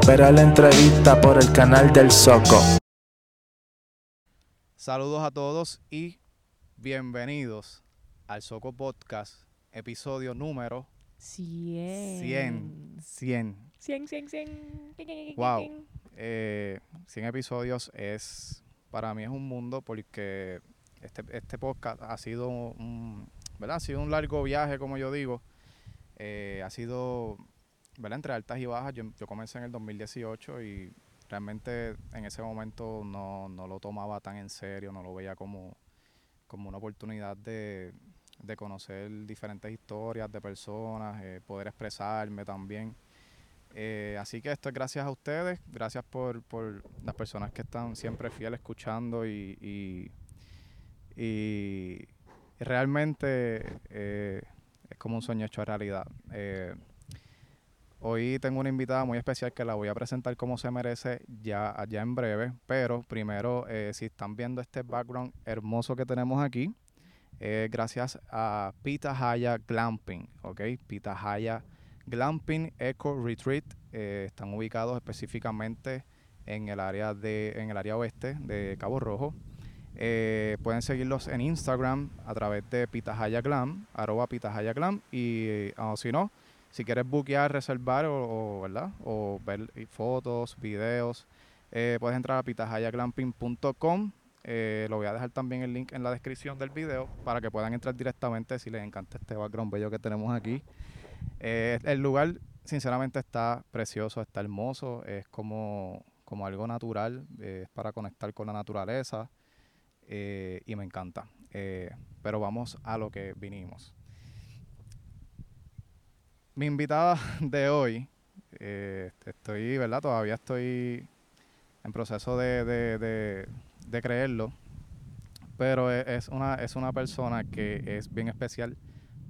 Espera la entrevista por el canal del Soco. Saludos a todos y bienvenidos al Soco Podcast, episodio número 100. 100. 100. 100, 100, 100. Wow. Eh, 100 episodios es, para mí es un mundo porque este, este podcast ha sido un, ¿verdad? Ha sido un largo viaje, como yo digo. Eh, ha sido, ¿verdad? Entre altas y bajas. Yo, comencé en el 2018 y realmente en ese momento no, no lo tomaba tan en serio, no lo veía como, como una oportunidad de, de conocer diferentes historias de personas, eh, poder expresarme también. Eh, así que esto es gracias a ustedes, gracias por, por las personas que están siempre fieles escuchando y, y, realmente eh, es como un sueño hecho realidad. Hoy tengo una invitada muy especial que la voy a presentar como se merece ya, ya en breve, pero primero, eh, si están viendo este background hermoso que tenemos aquí, eh, gracias a Pitahaya Glamping, ¿ok? Pitahaya Glamping Eco Retreat, eh, están ubicados específicamente en el área de en el área oeste de Cabo Rojo. Pueden seguirlos en Instagram a través de Pitahaya Glam, arroba Pitahaya Glam, y o si no, si quieres buquear, reservar o, ¿verdad? o ver fotos, videos, eh, puedes entrar a pitahayaglamping.com. Eh, lo voy a dejar también el link en la descripción del video para que puedan entrar directamente si les encanta este background bello que tenemos aquí. Eh, el lugar, sinceramente, está precioso, está hermoso, es como, como algo natural, eh, es para conectar con la naturaleza y me encanta. Pero vamos a lo que vinimos. Mi invitada de hoy, eh, estoy, ¿verdad? Todavía estoy en proceso de, creerlo, pero e- es una, es una persona que es bien especial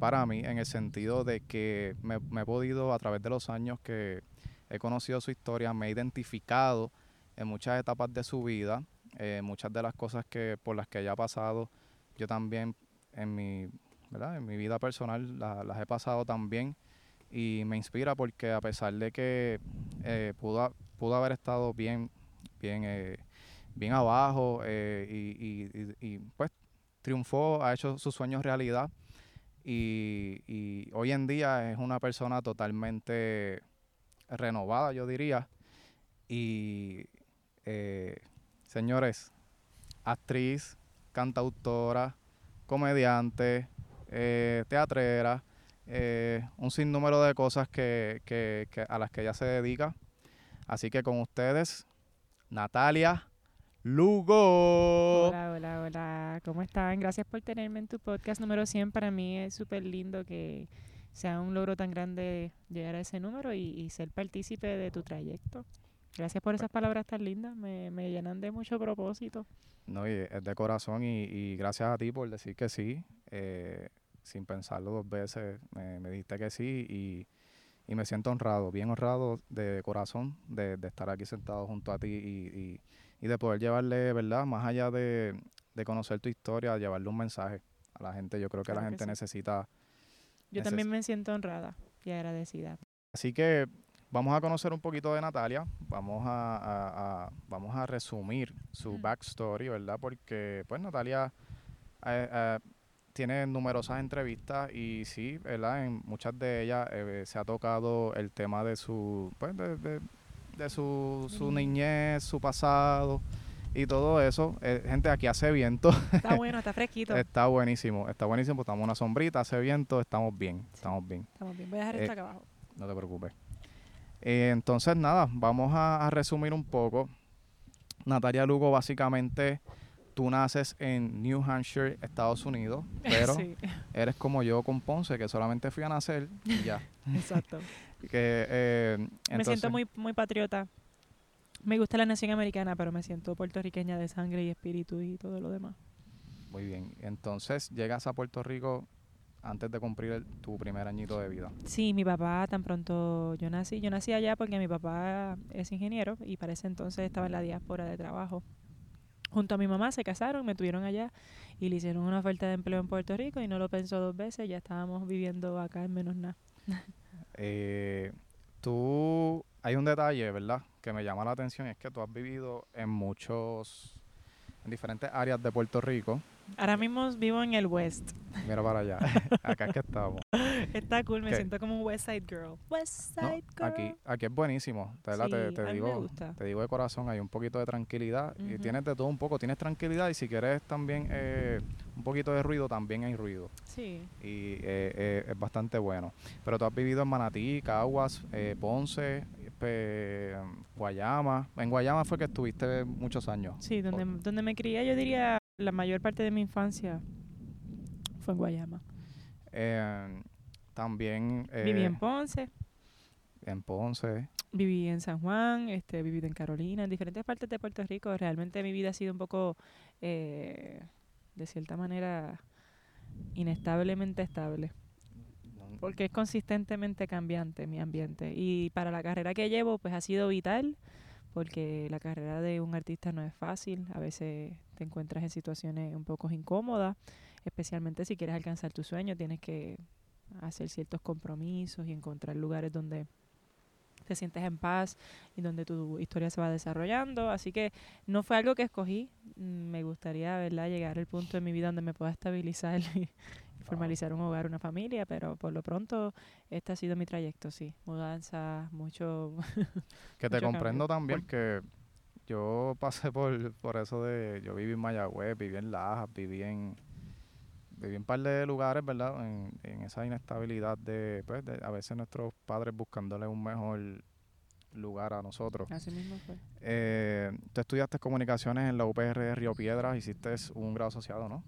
para mí en el sentido de que me, he podido, a través de los años que he conocido su historia, me he identificado en muchas etapas de su vida, eh, muchas de las cosas que por las que ella ha pasado, yo también en mi, vida personal la- las he pasado también y me inspira porque a pesar de que eh, pudo, pudo haber estado bien, bien, eh, bien abajo eh, y, pues triunfó, ha hecho sus sueños realidad y, hoy en día es una persona totalmente renovada, yo diría. Y eh, señores, actriz, cantautora, comediante, teatrera, eh, un sinnúmero de cosas que, que- que- a las que ella se dedica. Así que con ustedes, Natalia Lugo. Hola, hola, hola. ¿Cómo están? Gracias por tenerme en tu podcast número 100. Para mí es súper lindo que sea un logro tan grande llegar a ese número y, y ser partícipe de tu trayecto. Gracias por esas palabras tan lindas. Me, me llenan de mucho propósito. No, y es de corazón y, y gracias a ti por decir que sí, eh, sin pensarlo dos veces, me, me dijiste que sí y, y me siento honrado, bien honrado de corazón de, de estar aquí sentado junto a ti y, y- y de poder llevarle, ¿verdad? Más allá de, de conocer tu historia, llevarle un mensaje a la gente. Yo creo que la que gente sí. necesita. Yo Neces- también me siento honrada y agradecida. Así que vamos a conocer un poquito de Natalia, vamos a, a- a- vamos a resumir su Mm. backstory, ¿verdad? Porque pues Natalia eh, eh, tiene numerosas entrevistas y sí, ¿verdad? En muchas de ellas eh, se ha tocado el tema de su, pues, de, de- de su, su niñez. su pasado y todo eso. Eh, gente, aquí hace viento, Está bueno, está fresquito. está buenísimo, está buenísimo, estamos en una sombrita, hace viento, estamos bien, estamos bien. Estamos bien. Voy a dejar Eh, esto acá abajo. No te preocupes. Eh, entonces, nada, vamos a, a resumir un poco. Natalia Lugo, básicamente, tú naces en New Hampshire, Estados Unidos, pero sí, eres como yo con Ponce, que solamente fui a nacer y ya. exacto. que, eh, me siento muy, muy patriota. Me gusta la nación americana, pero me siento puertorriqueña de sangre y espíritu y todo lo demás. Muy bien. Entonces, llegas a Puerto Rico antes de cumplir el- tu primer añito de vida. Sí, mi papá tan pronto yo nací, yo nací allá porque mi papá es ingeniero y para ese entonces estaba en la diáspora de trabajo. Junto a mi mamá se casaron, me tuvieron allá y le hicieron una oferta de empleo en Puerto Rico y no lo pensó dos veces, ya estábamos viviendo acá en menos nada. Eh, Tú, hay un detalle, ¿verdad? Que me llama la atención, es que tú has vivido en muchos, en diferentes áreas de Puerto Rico. Ahora mismo vivo en el West. Mira para allá, acá es que estamos. Está cool, me ¿Qué? siento como un West Side Girl. West No, Side Girl. aquí, aquí es buenísimo, Sí, te, a te mí me digo, gusta. te digo de corazón, hay un poquito de tranquilidad y tienes de todo un poco, tienes tranquilidad y si quieres también eh, un poquito de ruido, también hay ruido Sí. y eh, eh, es bastante bueno. Pero tú has vivido en Manatí, Caguas, eh, Ponce, Guayama. En Guayama fue que estuviste muchos años. Sí, donde, donde me crié, yo diría la mayor parte de mi infancia fue en Guayama. Eh, también eh, Viví en Ponce, en Ponce. viví en San Juan, este, vivido en Carolina, en diferentes partes de Puerto Rico. Realmente mi vida ha sido un poco, eh, de cierta manera, inestablemente estable. porque es consistentemente cambiante mi ambiente. Y para la carrera que llevo, pues ha sido vital, porque la carrera de un artista no es fácil. A veces te encuentras en situaciones un poco incómodas, especialmente si quieres alcanzar tu sueño, tienes que hacer ciertos compromisos y encontrar lugares donde te sientes en paz y donde tu historia se va desarrollando. Así que no fue algo que escogí. Mm, Me gustaría, ¿verdad?, llegar al punto de mi vida donde me pueda estabilizar y, y formalizar un hogar, una familia, pero por lo pronto este ha sido mi trayecto, sí. Mudanza, mucho... Que te Mucho comprendo cambio. también que yo pasé por, por eso de... Yo viví en Mayagüez, viví en Lajas, viví en... Viví en un par de lugares, ¿verdad? En, en esa inestabilidad de, pues, de a veces nuestros padres buscándole un mejor lugar a nosotros. Así mismo fue. Eh, tú estudiaste comunicaciones en la UPR de Río Piedras, hiciste un grado asociado, ¿no?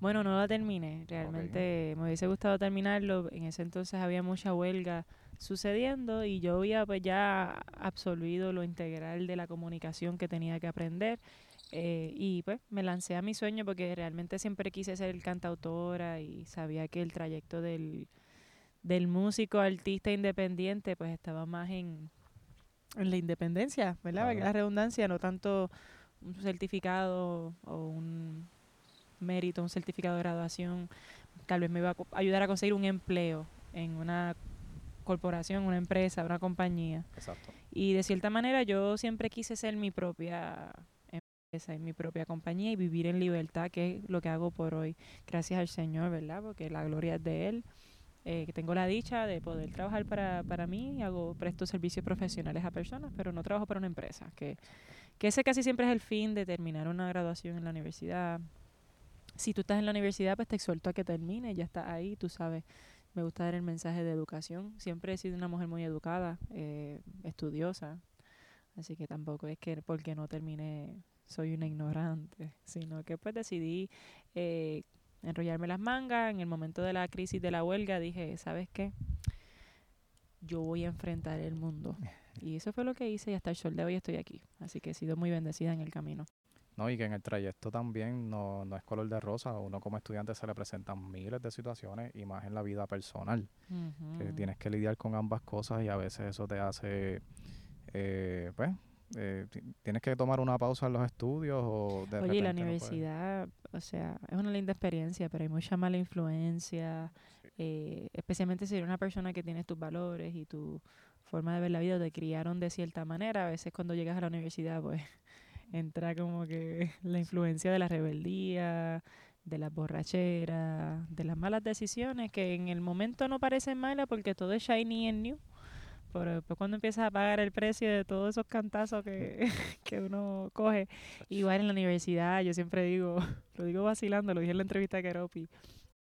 Bueno, no la terminé. Realmente me hubiese gustado terminarlo. En ese entonces había mucha huelga sucediendo y yo había pues ya absolvido lo integral de la comunicación que tenía que aprender. eh, y pues me lancé a mi sueño porque realmente siempre quise ser cantautora y sabía que el trayecto del, del músico, artista independiente, pues estaba más en, en la independencia, ¿verdad? Claro. La redundancia, no tanto un certificado o un mérito, un certificado de graduación, tal vez me iba a ayudar a conseguir un empleo en una corporación, una empresa, una compañía. Exacto. Y de cierta manera yo siempre quise ser mi propia empresa y mi propia compañía y vivir en libertad, que es lo que hago por hoy. Gracias al Señor, ¿verdad? Porque la gloria es de Él. Eh, que tengo la dicha de poder trabajar para, para mí y hago presto servicios profesionales a personas, pero no trabajo para una empresa. Que, que ese casi siempre es el fin de terminar una graduación en la universidad. Si tú estás en la universidad, pues te exhorto a que termine, ya estás ahí, tú sabes. Me gusta dar el mensaje de educación. Siempre he sido una mujer muy educada, eh, estudiosa. Así que tampoco es que porque no terminé soy una ignorante, sino que pues decidí eh, enrollarme las mangas. En el momento de la crisis de la huelga dije, ¿sabes qué? Yo voy a enfrentar el mundo. Y eso fue lo que hice y hasta el sol de hoy estoy aquí. Así que he sido muy bendecida en el camino. No, y que en el trayecto también no, no es color de rosa. Uno como estudiante se le presentan miles de situaciones y más en la vida personal. que tienes que lidiar con ambas cosas y a veces eso te hace, eh, pues, eh, ti- tienes que tomar una pausa en los estudios o de Oye, la no universidad, o sea, es una linda experiencia, pero hay mucha mala influencia, eh, especialmente si eres una persona que tienes tus valores y tu forma de ver la vida, te criaron de cierta manera. A veces cuando llegas a la universidad, pues entra como que la influencia de la rebeldía, de las borracheras, de las malas decisiones, que en el momento no parecen malas porque todo es shiny and new. Pero después cuando empiezas a pagar el precio de todos esos cantazos que, que uno coge, Igual en la universidad, yo siempre digo, lo digo vacilando, lo dije en la entrevista a Keropi,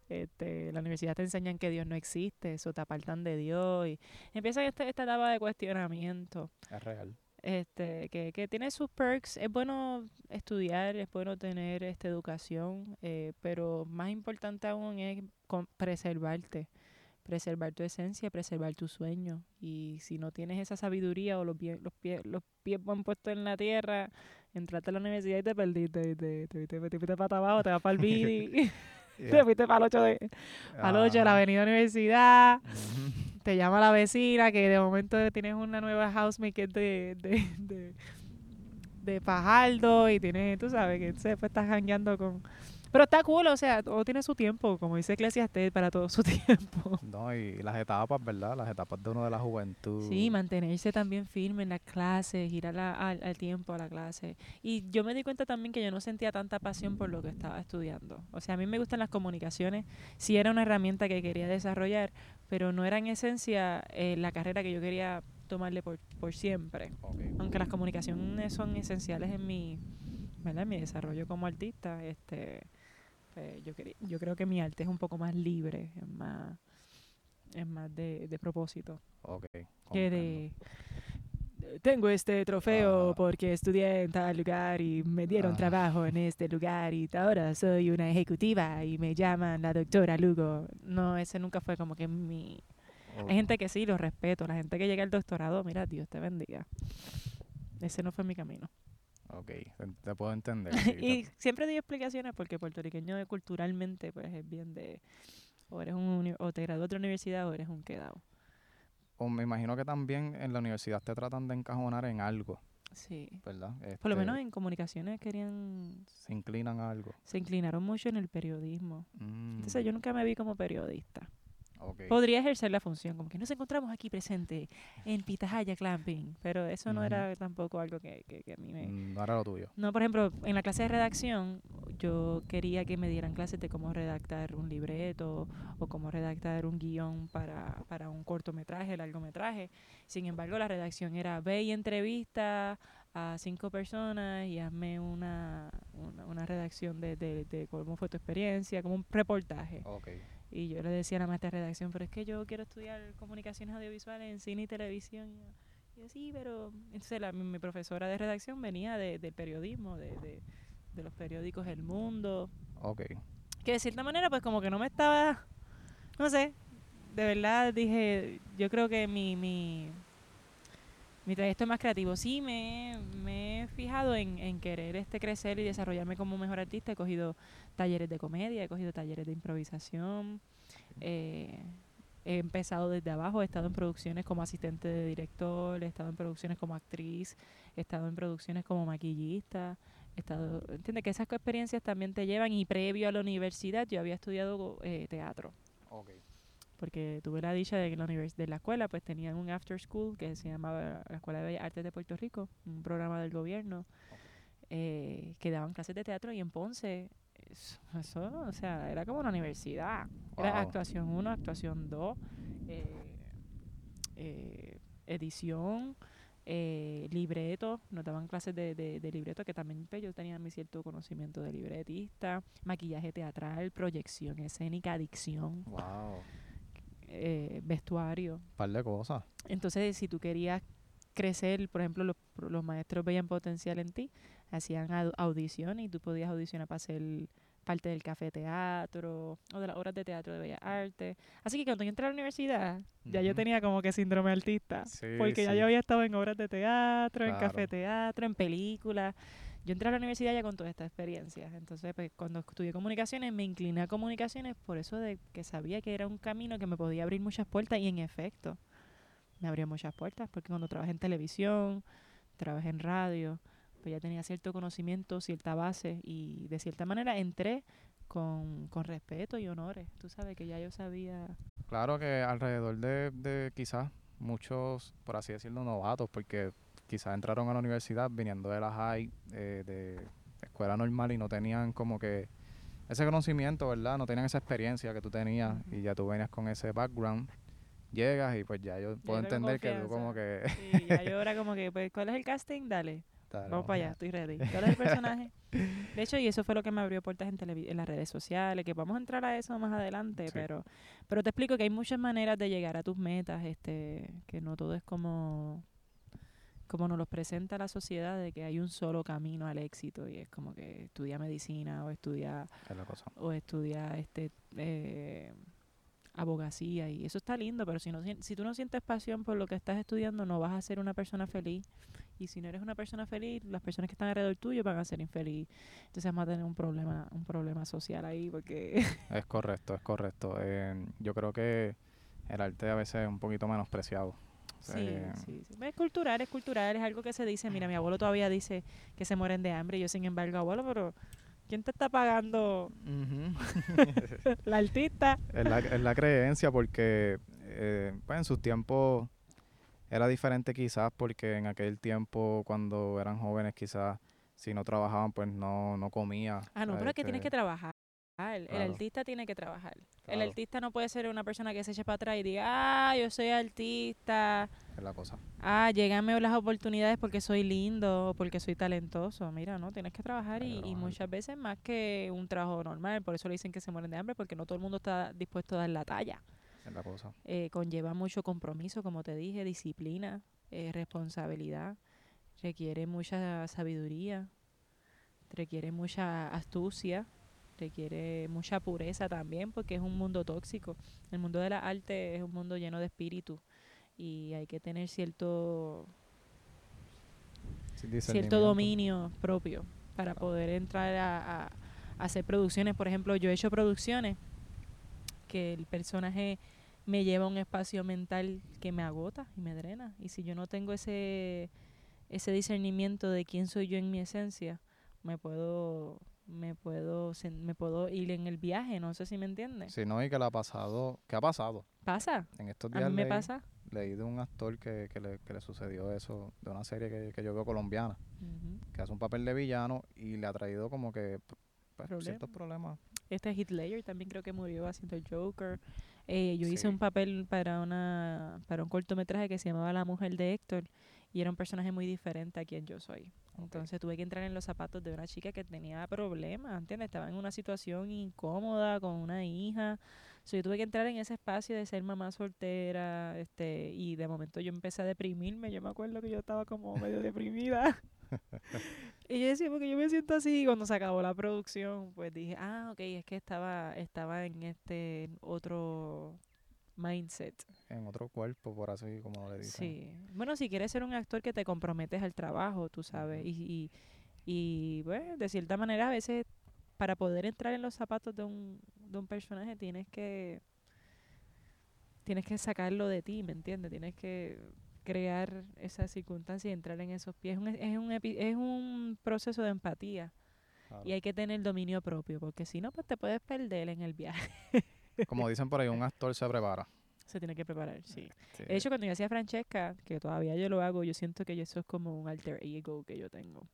este, la universidad te enseñan que Dios no existe, eso te apartan de Dios y empieza este, esta etapa de cuestionamiento, Es real. Este, que, que tiene sus perks, es bueno estudiar, es bueno tener esta educación, eh, pero más importante aún es con- preservarte, preservar tu esencia, preservar tu sueño. Y si no tienes esa sabiduría o los, pie- los, pies, los pies van puestos en la tierra, entraste a la universidad y te perdiste, te, te, te, te fuiste para abajo, te vas para el BIDI, te fuiste para el 8 de, para el 8 de la avenida Universidad. Te llama la vecina que de momento tienes una nueva housemate que es de, de, de, de y tienes, tú sabes, que después estás jangueando con... Pero está cool, o sea, todo tiene su tiempo, como dice Eclesiastes, para todo su tiempo. No, y las etapas, ¿verdad? Las etapas de uno de la juventud. Sí, mantenerse también firme en las clases, ir a la- al, al tiempo a la clase. Y yo me di cuenta también que yo no sentía tanta pasión por lo que estaba estudiando. O sea, a mí me gustan las comunicaciones, sí era una herramienta que quería desarrollar, pero no era en esencia eh, la carrera que yo quería tomarle por, por siempre. Aunque las comunicaciones son esenciales en mi, ¿verdad? en mi desarrollo como artista, este, yo, yo creo que mi arte es un poco más libre, es más, es más de, de propósito Ok. que de tengo este trofeo Ah. porque estudié en tal lugar y me dieron Ah. trabajo en este lugar y ahora soy una ejecutiva y me llaman la doctora Lugo. No, ese nunca fue como que mi... Hay gente que sí, lo respeto. La gente que llega al doctorado, mira, Dios te bendiga. Ese no fue mi camino. Ok, te, puedo entender. te- y siempre doy explicaciones porque puertorriqueño culturalmente pues es bien de... O eres un o te gradúas de otra universidad o eres un quedado. o me imagino que también en la universidad te tratan de encajonar en algo, Sí. ¿verdad? Por lo Este, menos en comunicaciones querían Se inclinan a algo. se inclinaron mucho en el periodismo. Mm, Entonces yo nunca me vi como periodista. Podría ejercer la función, como que nos encontramos aquí presente en Pitahaya Clamping, pero eso no era tampoco algo que, que- que a mí me... Mm, No era lo tuyo. No, por ejemplo, en la clase de redacción yo quería que me dieran clases de cómo redactar un libreto o cómo redactar un guion para, para un cortometraje, largometraje. Sin embargo, la redacción era ve y entrevista a cinco personas y hazme una, una, una redacción de, de, de cómo fue tu experiencia, como un reportaje. Ok. Y yo le decía a la maestra de redacción, pero es que yo quiero estudiar comunicaciones audiovisuales en cine y televisión. Y yo, sí, pero... Entonces la, mi, mi profesora de redacción venía de, del periodismo, de, de, de los periódicos El Mundo, Ok. que de cierta manera pues como que no me estaba... No sé, de verdad dije, yo creo que mi... mi mi trayecto es más creativo. Sí, me, me he fijado en, querer este crecer y desarrollarme como mejor artista. He cogido talleres de comedia, he cogido talleres de improvisación. eh, he empezado desde abajo, he estado en producciones como asistente de director, he estado en producciones como actriz, he estado en producciones como maquillista. He estado, entiende que esas experiencias también te llevan y previo a la universidad yo había estudiado eh, teatro Ok. Porque tuve la dicha de que la de la escuela pues tenían un after school que se llamaba la Escuela de Bellas Artes de Puerto Rico, un programa del gobierno eh, que daban clases de teatro y en Ponce eso, eso, o sea, era como una universidad. Era actuación 1, actuación 2, edición, eh, libreto, nos daban clases de, de, de libreto que también pues, yo tenía mi cierto conocimiento de libretista, maquillaje teatral, proyección escénica, dicción Wow. Eh, vestuario. par de cosas. Entonces, si tú querías crecer, por ejemplo, los, los maestros veían potencial en ti, hacían au- audiciones y tú podías audicionar para ser parte del café teatro o de las obras de teatro de Bellas Artes. Así que cuando yo entré a la universidad, ya yo tenía como que síndrome artista, Sí, porque ya yo había estado en obras de teatro, en café teatro, en películas. Yo entré a la universidad ya con todas estas experiencias. Entonces, pues, cuando estudié comunicaciones, me incliné a comunicaciones por eso de que sabía que era un camino que me podía abrir muchas puertas y en efecto, me abrió muchas puertas porque cuando trabajé en televisión, trabajé en radio, pues ya tenía cierto conocimiento, cierta base y de cierta manera entré con, con respeto y honores. Tú sabes que ya yo sabía. Claro que alrededor de, de quizás muchos, por así decirlo, novatos, porque quizás entraron a la universidad viniendo de la high, eh, de escuela normal y no tenían como que ese conocimiento, ¿verdad? No tenían esa experiencia que tú tenías y ya tú venías con ese background. Llegas y pues ya yo puedo entender que tú como que... Y ya yo era como que, pues, ¿cuál es el casting? Dale. Dale, Vamos para allá, estoy ready. ¿Cuál es el personaje? De hecho, y eso fue lo que me abrió puertas en, en las redes sociales, que vamos a entrar a eso más adelante, Sí. pero pero te explico que hay muchas maneras de llegar a tus metas, este que no todo es como como nos los presenta la sociedad de que hay un solo camino al éxito y es como que estudia medicina o estudia Es o estudia este eh, abogacía y eso está lindo, pero si no si tú no sientes pasión por lo que estás estudiando no vas a ser una persona feliz y si no eres una persona feliz, las personas que están alrededor tuyo van a ser infeliz. Entonces vamos a tener un problema un problema social ahí porque Es correcto, es correcto. Eh, yo creo que el arte a veces es un poquito menospreciado. Sí, Eh, sí, sí. Es cultural, es cultural, es algo que se dice, mira, mi abuelo todavía dice que se mueren de hambre y yo sin embargo, abuelo, pero ¿Quién te está pagando? La artista. es, la, es la creencia porque eh, pues en sus tiempos era diferente quizás porque en aquel tiempo cuando eran jóvenes quizás si no trabajaban pues no, no comía. Ah, no, pero es que tienes que Este, trabajar. El Claro. artista tiene que trabajar. El artista no puede ser una persona que se eche para atrás y diga, ah, yo soy artista, es la cosa. ah, llegame las oportunidades porque soy lindo o porque soy talentoso. Mira, no, tienes que trabajar y, muchas veces más que un trabajo normal. Por eso le dicen que se mueren de hambre porque no todo el mundo está dispuesto a dar la talla. Es la cosa. Eh, conlleva mucho compromiso, como te dije, disciplina, eh, responsabilidad, requiere mucha sabiduría, requiere mucha astucia, requiere mucha pureza también, porque es un mundo tóxico. El mundo de la arte es un mundo lleno de espíritu y hay que tener cierto cierto dominio propio para poder entrar a, a- a hacer producciones. Por ejemplo, yo he hecho producciones que el personaje me lleva a un espacio mental que me agota y me drena. Y si yo no tengo ese, ese discernimiento de quién soy yo en mi esencia, me puedo me puedo me puedo ir en el viaje, no sé si me entiendes. Sí, no, y que le ha pasado, ¿qué ha pasado? Pasa, En estos a días mí me leí, pasa. leí de un actor que, que, le, que le sucedió eso, de una serie que, que yo veo colombiana, que hace un papel de villano y le ha traído como que pues, Problema. ciertos problemas. Este Heath Ledger también creo que murió haciendo el Joker. Eh, yo hice un papel para una para un cortometraje que se llamaba La mujer de Héctor y era un personaje muy diferente a quien yo soy. Entonces tuve que entrar en los zapatos de una chica que tenía problemas, ¿entiendes? Estaba en una situación incómoda con una hija. So, yo tuve que entrar en ese espacio de ser mamá soltera, este, y de momento yo empecé a deprimirme. Yo me acuerdo que yo estaba como medio deprimida. Y yo decía, porque yo me siento así. Y cuando se acabó la producción, pues dije, ah, ok, es que estaba, estaba en este otro mindset. En otro cuerpo, por así como le dicen. Sí. Bueno, si quieres ser un actor que te comprometes al trabajo, tú sabes. Y, y, y bueno, de cierta manera, a veces, para poder entrar en los zapatos de un, de un personaje, tienes que tienes que sacarlo de ti, ¿me entiendes? Tienes que crear esa circunstancia y entrar en esos pies. Es un, es un, epi- es un proceso de empatía. Claro. Y hay que tener dominio propio, porque si no, pues te puedes perder en el viaje. Como dicen por ahí, un actor se prepara. Se tiene que preparar, sí. Sí. De hecho, cuando yo hacía Francesca, que todavía yo lo hago, yo siento que eso es como un alter ego que yo tengo.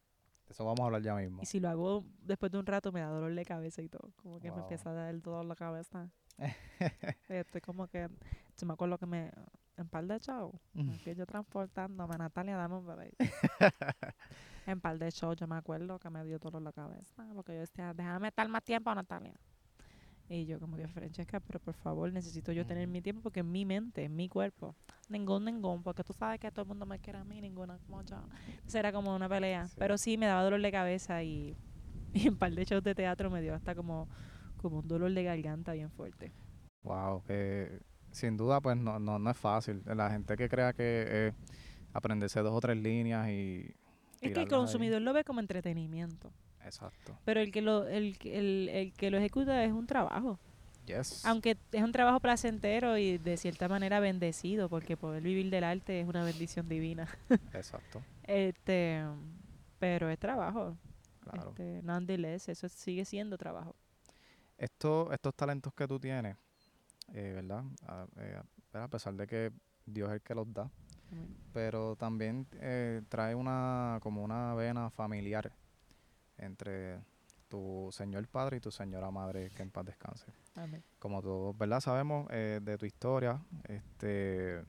De eso vamos a hablar ya mismo. Y si lo hago después de un rato, me da dolor de cabeza y todo. Como que me empieza a dar el dolor la cabeza. Estoy como que, yo me acuerdo que me, en par de show, que yo transportándome, Natalia, dame un break. en par de show yo me acuerdo que me dio dolor la cabeza, porque yo decía, déjame estar más tiempo, Natalia. Y yo como que, Francesca, pero por favor, necesito yo tener mi tiempo porque en mi mente, en mi cuerpo, ningún, ningún, porque tú sabes que todo el mundo me quiere a mí, ninguna como yo. Entonces era como una pelea, Sí. pero sí me daba dolor de cabeza y, y en par de shows de teatro me dio hasta como, como un dolor de garganta bien fuerte. Wow, eh, sin duda pues no, no, no es fácil. La gente que crea que eh, aprenderse dos o tres líneas y... Es que el ahí. consumidor lo ve como entretenimiento, Exacto. pero el que lo, el, el, el que lo ejecuta es un trabajo. Yes. Aunque es un trabajo placentero y de cierta manera bendecido, porque poder vivir del arte es una bendición divina. Exacto. Este, pero es trabajo. Claro. Este, nonetheless, eso sigue siendo trabajo. Esto, estos talentos que tú tienes, eh, ¿verdad? A, eh, a pesar de que Dios es el que los da, pero también eh, trae una como una vena familiar entre tu señor padre y tu señora madre que en paz descanse. Amén. Como todos, ¿verdad? Sabemos eh, de tu historia, este,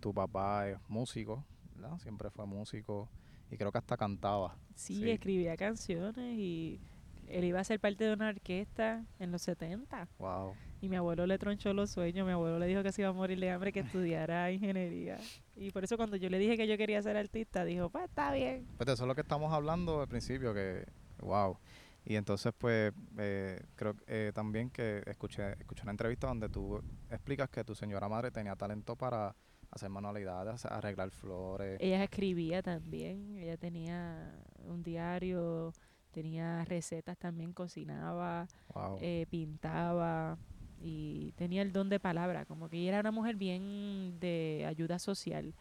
tu papá es músico, ¿verdad? Siempre fue músico y creo que hasta cantaba. Sí, Sí. escribía canciones y él iba a ser parte de una orquesta en los 70. Wow. Y mi abuelo le tronchó los sueños. Mi abuelo le dijo que se iba a morir de hambre, que estudiara ingeniería. Y por eso cuando yo le dije que yo quería ser artista, dijo, pues está bien. Pues de eso es lo que estamos hablando al principio, que wow. Y entonces pues eh, creo eh, también que escuché, escuché una entrevista donde tú explicas que tu señora madre tenía talento para hacer manualidades, arreglar flores. Ella escribía también, ella tenía un diario, tenía recetas también, cocinaba, Wow. eh, pintaba y tenía el don de palabra, como que ella era una mujer bien de ayuda social.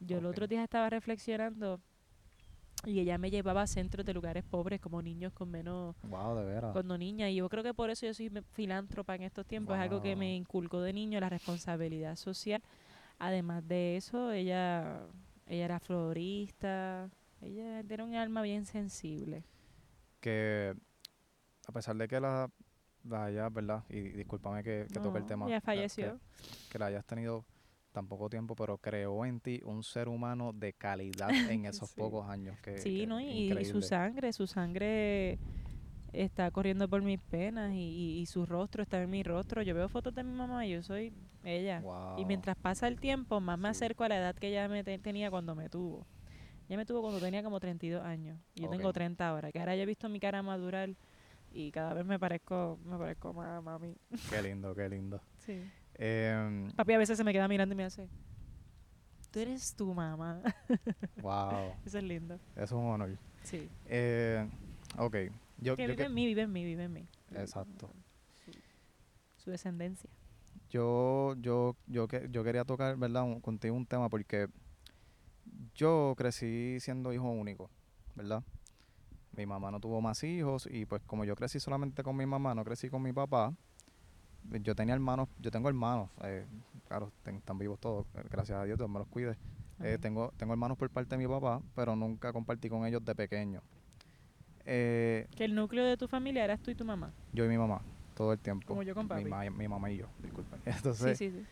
Yo el otro día estaba reflexionando Y ella me llevaba a centros de lugares pobres como niños con menos Wow, de veras. cuando niña. Y yo creo que por eso yo soy filántropa en estos tiempos. Es algo que me inculcó de niño, la responsabilidad social. Además de eso, ella, ella era florista. Ella tiene un alma bien sensible. Que a pesar de que la, la hayas, ¿verdad? Y discúlpame que, que toque el tema. que- falleció. Que, la hayas tenido tan poco tiempo, pero creó en ti un ser humano de calidad en esos Sí. pocos años. Que, Sí, que ¿no? Y, y su sangre, su sangre está corriendo por mis penas y, y- y su rostro está en mi rostro. Yo veo fotos de mi mamá y yo soy ella. Wow. Y mientras pasa el tiempo, más me acerco a la edad que ella me te- tenía cuando me tuvo. Ella me tuvo cuando tenía como 32 años. Y yo tengo Ok. 30 ahora. Que ahora yo he visto mi cara madurar y cada vez me parezco, me parezco más a mami. Qué lindo, qué lindo. Sí. Em, Papi a veces se me queda mirando y me hace, tú eres tu mamá. wow, Eso es lindo. eso es un honor. Sí. Eh, ok, yo, que yo, vive que- en mí, vive en mí, vive en mí. Exacto. Su, su descendencia. yo, yo, yo, que, yo quería tocar, ¿verdad? un- contigo un tema porque yo crecí siendo hijo único, ¿verdad? Mi mamá no tuvo más hijos y pues como yo crecí solamente con mi mamá, no crecí con mi papá, yo tenía hermanos, yo tengo hermanos, eh, claro, ten- están vivos todos, gracias a Dios, Dios me los cuide. Eh, tengo, tengo hermanos por parte de mi papá, pero nunca compartí con ellos de pequeño. Eh, Que el núcleo de tu familia eras tú y tu mamá. yo y mi mamá, todo el tiempo. Como yo con mi, ma- mi mamá y yo, disculpen. Sí, Entonces, sí, sí.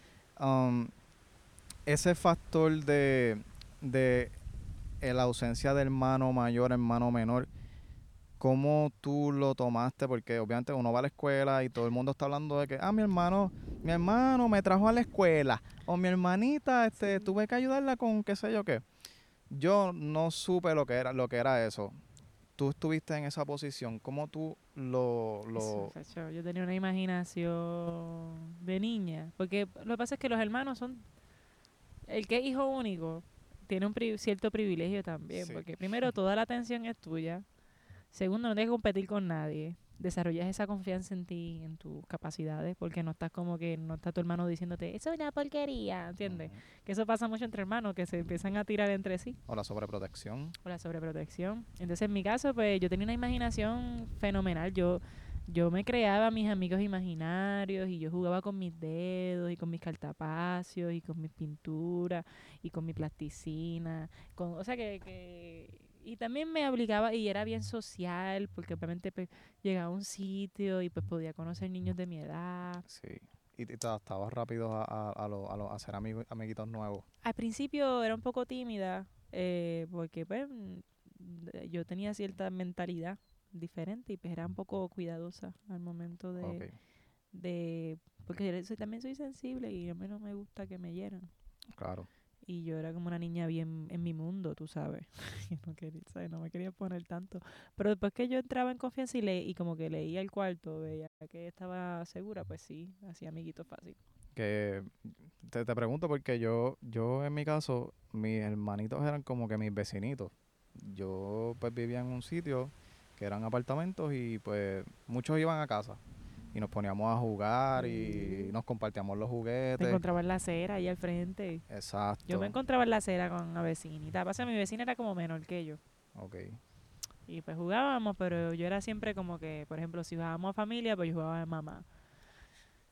um, ese factor de, de la ausencia de hermano mayor, hermano menor, ¿cómo tú lo tomaste? Porque obviamente uno va a la escuela y todo el mundo está hablando de que, ah, mi hermano, mi hermano me trajo a la escuela, o mi hermanita, este, tuve que ayudarla con qué sé yo qué. Yo no supe lo que era, lo que era eso. Tú estuviste en esa posición, ¿cómo tú lo, lo Eso, Yo tenía una imaginación de niña. Porque lo que pasa es que los hermanos son. El que es hijo único tiene un pri- cierto privilegio también. Sí. Porque primero, toda la atención es tuya. Segundo, no tienes que competir con nadie. Desarrollas esa confianza en ti, en tus capacidades, porque no estás como que no está tu hermano diciéndote, eso es una porquería, ¿entiendes? Que eso pasa mucho entre hermanos, que se empiezan a tirar entre sí. o la sobreprotección? o la sobreprotección. Entonces, en mi caso, pues yo tenía una imaginación fenomenal. Yo, yo me creaba mis amigos imaginarios y yo jugaba con mis dedos y con mis cartapacios y con mis pinturas y con mi plasticina. Con, o sea que, que... Y también me obligaba y era bien social porque obviamente pues, llegaba a un sitio y pues podía conocer niños de mi edad. Sí. Y, te adaptabas rápido a, a, a, lo- a, lo- a hacer amigos, amiguitos nuevos. Al principio era un poco tímida eh, porque pues mm, yo tenía cierta mentalidad diferente y pues era un poco cuidadosa al momento de, de porque soy- también soy sensible y a mí no me gusta que me hieran claro. Y yo era como una niña bien en mi mundo, tú sabes. No, quería, no me quería poner tanto. Pero después que yo entraba en confianza y, le, y como que leía el cuarto, veía que estaba segura, pues sí, hacía amiguitos fácil. Que te, te pregunto porque yo, yo en mi caso, mis hermanitos eran como que mis vecinitos. Yo pues vivía en un sitio que eran apartamentos y pues muchos iban a casa y nos poníamos a jugar y Mm. nos compartíamos los Te juguetes. encontraba en la acera ahí al frente. Exacto. Yo me encontraba en la acera con una vecinita. Pasa, mi vecina era como menor que yo. Ok. Y pues jugábamos, pero yo era siempre como que, por ejemplo, si jugábamos a familia, pues yo jugaba de mamá.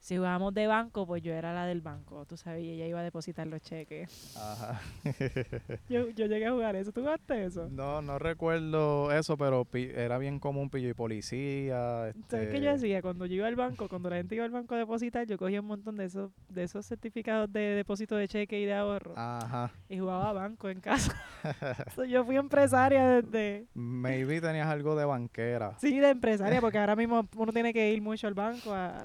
Si jugábamos de banco, pues yo era la del banco, tú sabes, y ella iba a depositar los cheques. Ajá. Yo, yo llegué a jugar eso. ¿Tú jugaste eso? No, no recuerdo eso, pero era bien común pillo y policía. ¿Sabes qué este, yo hacía? Cuando yo iba al banco, cuando la gente iba al banco a depositar, yo cogía un montón de esos, de esos certificados de depósito de cheque y de ahorro Ajá. y jugaba a banco en casa. So, yo fui empresaria desde... Maybe tenías algo de banquera. Sí, de empresaria, porque ahora mismo uno tiene que ir mucho al banco a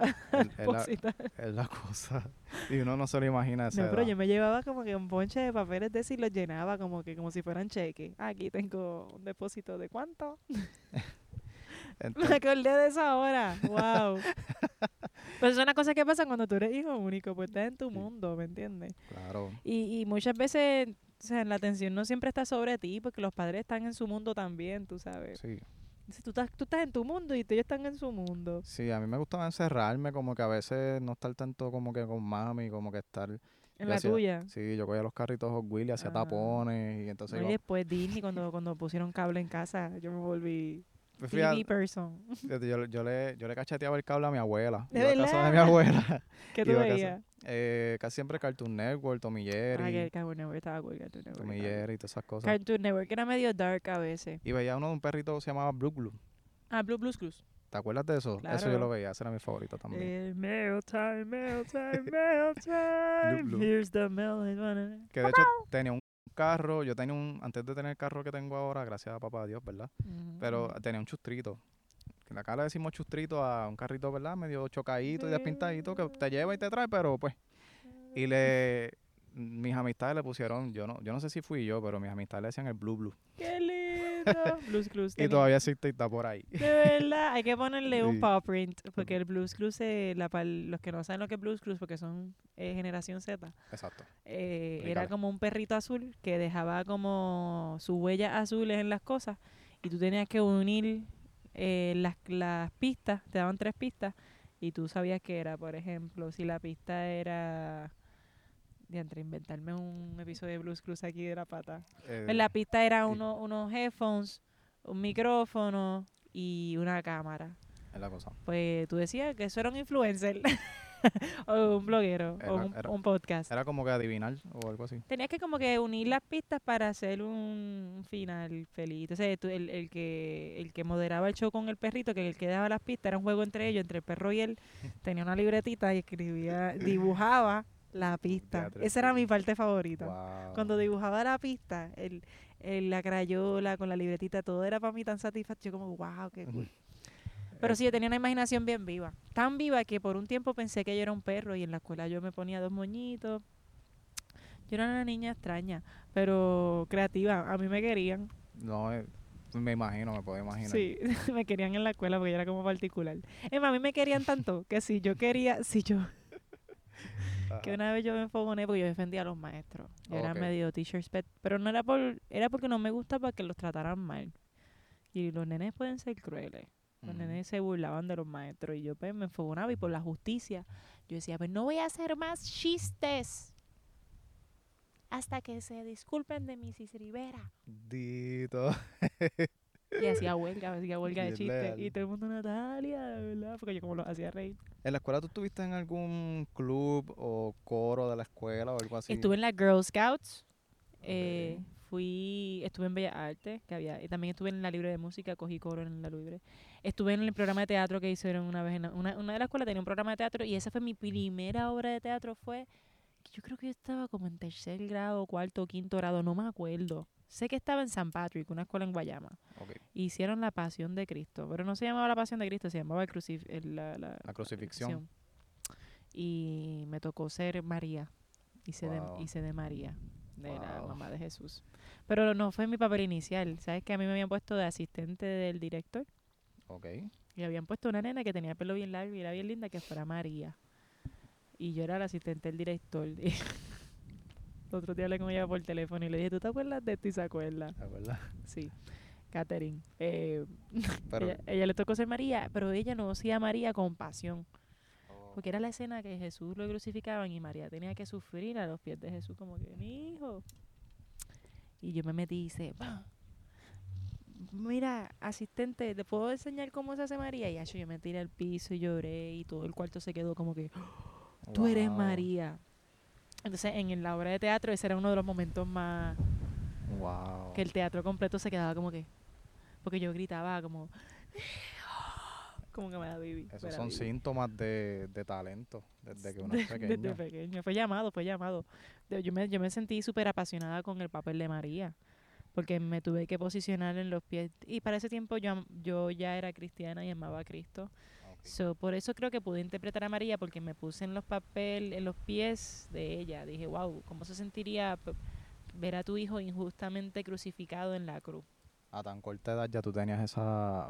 es es la cosa. Y uno no se lo imagina esa No, pero edad. yo me llevaba como que un ponche de papeles de y los llenaba como que como si fueran cheques. Aquí tengo un depósito de cuánto. Me Entonces, acordé de eso ahora. Wow. Pues es una cosa que pasa cuando tú eres hijo único, pues estás en tu Sí. mundo, ¿me entiendes? claro. Y, y muchas veces, o sea, la atención no siempre está sobre ti, porque los padres están en su mundo también, tú sabes. Sí. Tú, estás, tú estás en tu mundo y ellos están en su mundo. Sí, a mí me gustaba encerrarme, como que a veces no estar tanto como que con mami, como que estar En la hacía- tuya. Sí, yo cogía los carritos Hot Wheels y hacía Ah. tapones y entonces No, y después Disney, cuando, cuando pusieron cable en casa, yo me volví a- TV person. fíjate, yo, yo le, yo le cacheteaba el cable a mi abuela. ¿De Iba a casa de mi verdad? abuela. ¿Qué tú veías? Eh, casi siempre Cartoon Network, Tommy Jerry, Ah, que Cartoon Network estaba cool, Cartoon Network. Estaba cool. Jerry y todas esas cosas. Cartoon Network era medio dark a veces. Y veía uno de un perrito que se llamaba Blue Blue. Ah, Blue Blues Clues. ¿Te acuerdas de eso? Eso yo Claro. lo veía, ese era mi favorito también. Mail time, mail time, mail time. Blue. Here's the mail. que de hecho tenía un carro, yo tenía un, antes de tener el carro que tengo ahora, gracias a papá Dios, ¿verdad? Pero tenía un chustrito. Que acá le decimos chustrito a un carrito, ¿verdad? Medio chocadito y despintadito que te lleva y te trae, pero pues. Y le. Mis amistades le pusieron, yo no, yo no sé si fui yo, pero mis amistades le decían el Blue Blue. ¡Qué lindo! Blues Clues. Y todavía existe y está por ahí. De verdad, hay que ponerle un paw print, porque el Blues Clues, eh, la, los que no saben lo que es Blues Clues, porque son eh, generación Z, Exacto. eh, era como un perrito azul que dejaba como sus huellas azules en las cosas y tú tenías que unir eh, las, las pistas, te daban tres pistas y tú sabías que era, por ejemplo, si la pista era... De entre inventarme un episodio de Blues Clues aquí de la pata. Eh, Pues la pista era uno, unos headphones, un micrófono y una cámara. es la cosa. Pues tú decías que eso era un influencer o un bloguero Era- o un, era- un podcast. Era como que adivinar o algo así. Tenías que como que unir las pistas para hacer un final feliz. Entonces tú- el, el que el que moderaba el show con el perrito, que el que daba las pistas, era un juego entre ellos, entre el perro y él, tenía una libretita y escribía, dibujaba la pista. Teatro. Esa era mi parte favorita. Wow. Cuando dibujaba la pista, el, el- la crayola con la libretita, todo era para mí tan satisfactorio como, wow, qué cool. Pero sí, yo tenía una imaginación bien viva. Tan viva que por un tiempo pensé que yo era un perro y en la escuela yo me ponía dos moñitos. Yo era una niña extraña, pero creativa. A mí me querían. No, eh, me imagino, me puedo imaginar. Sí, me querían en la escuela porque yo era como particular. Es más, a mí me querían tanto que si yo quería, si yo, Ajá. que una vez yo me enfogoné porque yo defendía a los maestros. Yo era medio teacher's pet, pero no era por, era porque no me gustaba que los trataran mal. Y los nenes pueden ser crueles. Los nenes se burlaban de los maestros y yo pues me enfogonaba y por la justicia yo decía, pues no voy a hacer más chistes hasta que se disculpen de Mrs. Rivera. Dito. Y hacía huelga, hacía huelga de leal. Y todo el mundo, Natalia, de verdad, porque yo como lo hacía reír. ¿En la escuela tú estuviste en algún club o coro de la escuela o algo así? Estuve en la Girl Scouts. eh, fui, estuve en Bellas Artes, que había, y también estuve en la libre de música, cogí coro en la libre. Estuve en el programa de teatro que hicieron una vez en la- una, una de las escuelas tenía un programa de teatro y esa fue mi primera obra de teatro fue yo creo que yo estaba como en tercer grado, cuarto, quinto grado, no me acuerdo. Sé que estaba en San Patrick, una escuela en Guayama. Ok, Hicieron la Pasión de Cristo, pero no se llamaba la Pasión de Cristo, se llamaba el crucif el- la, la- La crucifixión. Y me tocó ser María. Hice, Wow. de, hice de María, de la mamá de Jesús. Pero no fue mi papel inicial. ¿Sabes que A mí me habían puesto de asistente del director ok. y habían puesto una nena que tenía el pelo bien largo y era bien linda que fuera María. Y yo era la asistente del director. El otro día hablé con ella por teléfono y le dije, ¿tú te acuerdas de esto? Y se acuerda. Es verdad. Sí. Catherine. Eh, ella, ella le tocó ser María, pero ella no hacía María con pasión. oh, Porque era la escena que Jesús lo crucificaban y María tenía que sufrir a los pies de Jesús como que, mi hijo. Y yo me metí y hice, "Pa, mira, asistente, ¿te puedo enseñar cómo se hace María? Y yo me tiré al piso y lloré y todo el cuarto se quedó como que, tú eres María. Entonces, en la obra de teatro, ese era uno de los momentos más Wow. que el teatro completo se quedaba como que, porque yo gritaba como, como que me da baby. Esos son síntomas de, de talento desde que uno es pequeño. Desde pequeño. Fue llamado, fue llamado. Yo me, yo me sentí súper apasionada con el papel de María. Porque me tuve que posicionar en los pies. Y para ese tiempo yo, yo ya era cristiana y amaba a Cristo. So, por eso creo que pude interpretar a María porque me puse en los papel, en los pies de ella. Dije, wow, ¿cómo se sentiría ver a tu hijo injustamente crucificado en la cruz? A tan corta edad ya tú tenías esa,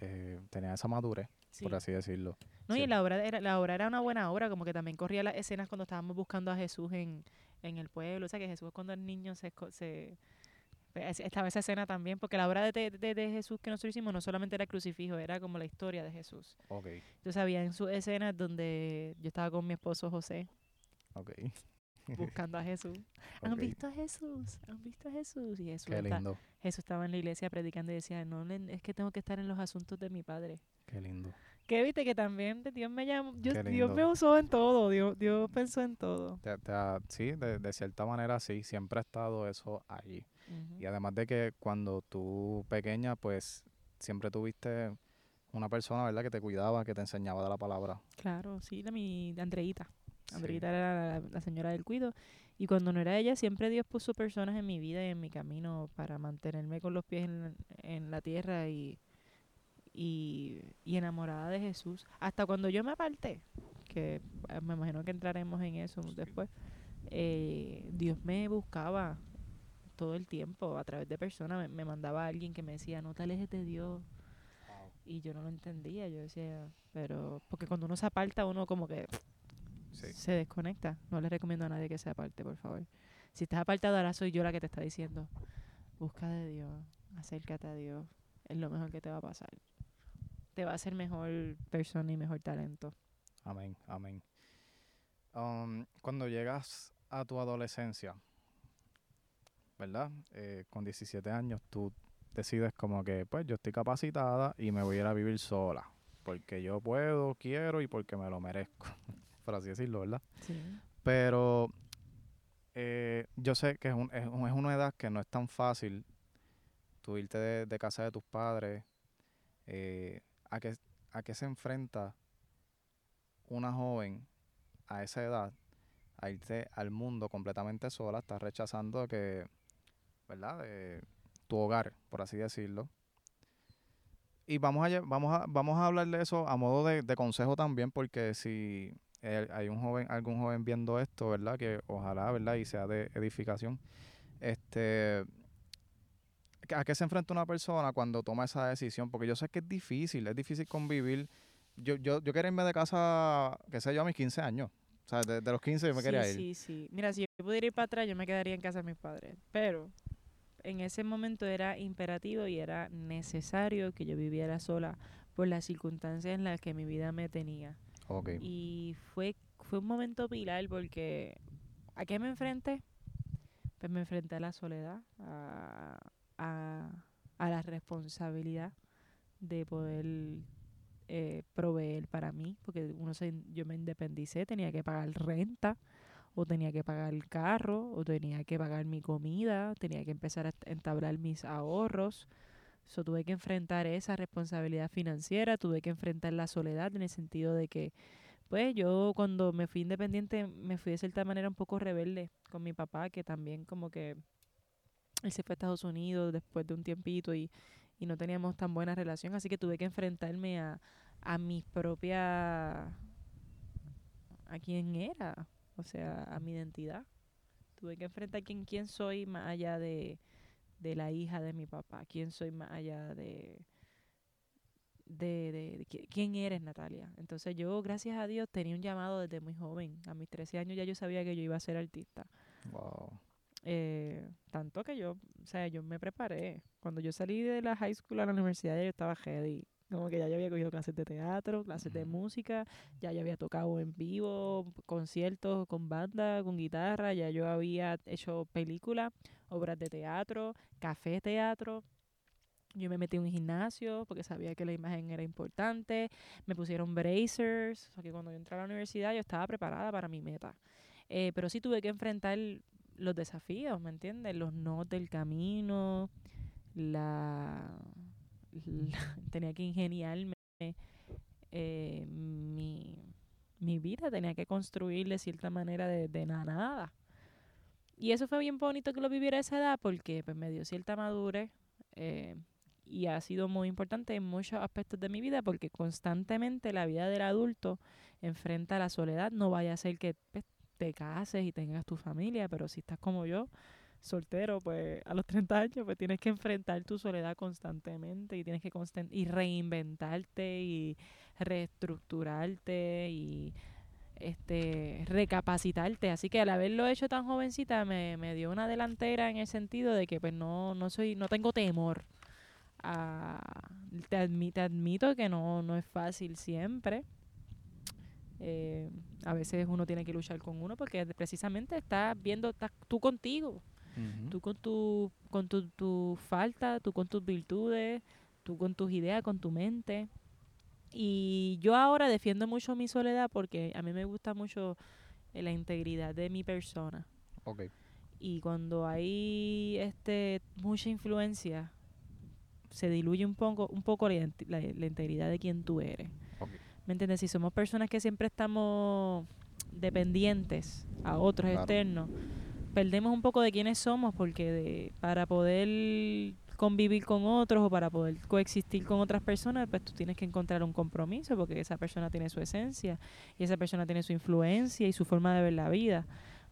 eh, tenías esa madurez, Sí. por así decirlo. No, Sí. y la obra, era, la obra era una buena obra, como que también corría las escenas cuando estábamos buscando a Jesús en, en el pueblo. O sea, que Jesús cuando el niño se... se estaba esa escena también, porque la obra de, de, de- Jesús que nosotros hicimos no solamente era el crucifijo, era como la historia de Jesús. Ok, Entonces había en sus escenas donde yo estaba con mi esposo José ok. buscando a Jesús. ¿Han Ok, visto a Jesús? ¿Han visto a Jesús? Y Jesús, Qué está- lindo, Jesús estaba en la iglesia predicando y decía, no, es que tengo que estar en los asuntos de mi padre. qué lindo. Que viste que también Dios me llamó, Dios, Dios me usó en todo, Dios, Dios pensó en todo. Te- te sí, de, de cierta manera sí, siempre ha estado eso allí. Y además de que cuando tú pequeña, pues siempre tuviste una persona, ¿verdad? Que te cuidaba, que te enseñaba de la palabra. Claro, sí, de mi de Andreita. Sí. Andreita era la, la señora del cuido. Y cuando no era ella, siempre Dios puso personas en mi vida y en mi camino para mantenerme con los pies en, en la tierra y, y, y enamorada de Jesús. Hasta cuando yo me aparté, que eh, me imagino que entraremos en eso después, eh, Dios me buscaba todo el tiempo a través de personas. Me, me mandaba a alguien que me decía, no te alejes de Dios. Y yo no lo entendía, yo decía, pero porque cuando uno se aparta, uno como que Sí. se desconecta. No le recomiendo a nadie que se aparte, por favor. Si estás apartado, ahora soy yo la que te está diciendo, busca de Dios, acércate a Dios, es lo mejor que te va a pasar. Te va a hacer mejor persona y mejor talento. Amén, amén. Um, cuando llegas a tu adolescencia, ¿verdad? Eh, con 17 años, tú decides como que, pues yo estoy capacitada y me voy a ir a vivir sola. Porque yo puedo, quiero y porque me lo merezco. Por así decirlo, ¿verdad? Sí. Pero eh, yo sé que es, un- es, un- es una edad que no es tan fácil tú irte de, de casa de tus padres. eh, a, qué, ¿A qué se enfrenta una joven a esa edad? A irte al mundo completamente sola, estás rechazando que, ¿verdad? Eh, tu hogar, por así decirlo. Y vamos a, vamos a, vamos a hablar de eso a modo de, de consejo también, porque si hay un joven, algún joven viendo esto, ¿verdad? Que ojalá, ¿verdad? Y sea de edificación. Este, ¿a qué se enfrenta una persona cuando toma esa decisión? Porque yo sé que es difícil, es difícil convivir. Yo, yo, yo quería irme de casa, qué sé yo, a mis 15 años. O sea, de, de los 15 yo me sí, quería ir. sí, sí. Mira, si yo pudiera ir para atrás, yo me quedaría en casa de mis padres. Pero en ese momento era imperativo y era necesario que yo viviera sola por las circunstancias en las que mi vida me tenía. Ok. Y fue, fue un momento pilar porque ¿a qué me enfrenté? Pues me enfrenté a la soledad, a, a, a la responsabilidad de poder eh, proveer para mí, porque uno se, yo me independicé, tenía que pagar renta, o tenía que pagar el carro, o tenía que pagar mi comida, tenía que empezar a entablar mis ahorros. So, tuve que enfrentar esa responsabilidad financiera, tuve que enfrentar la soledad en el sentido de que, pues yo cuando me fui independiente me fui de cierta manera un poco rebelde con mi papá, que también como que él se fue a Estados Unidos después de un tiempito y, y no teníamos tan buena relación, así que tuve que enfrentarme a, a mi propia, a quién era, o sea, a mi identidad. Tuve que enfrentar quién, quién soy más allá de, de la hija de mi papá, quién soy más allá de, de, de, de qui- quién eres, Natalia. Entonces yo, gracias a Dios, tenía un llamado desde muy joven. A mis 13 años ya yo sabía que yo iba a ser artista. Wow. Eh, tanto que yo, o sea, yo me preparé. Cuando yo salí de la high school a la universidad, yo estaba ready. Como que ya yo había cogido clases de teatro, clases de música, ya yo había tocado en vivo, conciertos con banda, con guitarra, ya yo había hecho películas, obras de teatro, café teatro. Yo me metí en un gimnasio porque sabía que la imagen era importante. Me pusieron bracers, o sea que cuando yo entré a la universidad yo estaba preparada para mi meta. Eh, pero sí tuve que enfrentar los desafíos, ¿me entiendes? Los no del camino, la- tenía que ingeniarme eh, mi, mi vida, tenía que construir de cierta manera de, de la nada. Y eso fue bien bonito que lo viviera a esa edad porque pues, me dio cierta madurez eh, y ha sido muy importante en muchos aspectos de mi vida porque constantemente la vida del adulto enfrenta la soledad. No vaya a ser que pues, te cases y tengas tu familia, pero si estás como yo, soltero, pues a los 30 años, pues tienes que enfrentar tu soledad constantemente y tienes que constan- y reinventarte y reestructurarte y este recapacitarte. Así que al haberlo hecho tan jovencita me, me dio una delantera en el sentido de que pues no, no soy, no tengo temor. a- te, admi- te admito que no, no es fácil siempre. Eh, a veces uno tiene que luchar con uno porque precisamente estás viendo, estás tú contigo, Tú con tu, con tu, tu falta, tú con tus virtudes, tú con tus ideas, con tu mente. Y yo ahora defiendo mucho mi soledad porque a mí me gusta mucho eh, la integridad de mi persona. Ok. Y cuando hay este mucha influencia, se diluye un poco, un poco la, la- la integridad de quien tú eres. Ok. ¿Me entiendes? Si somos personas que siempre estamos dependientes a otros Claro. externos, perdemos un poco de quiénes somos porque de- para poder convivir con otros o para poder coexistir con otras personas, pues tú tienes que encontrar un compromiso porque esa persona tiene su esencia y esa persona tiene su influencia y su forma de ver la vida.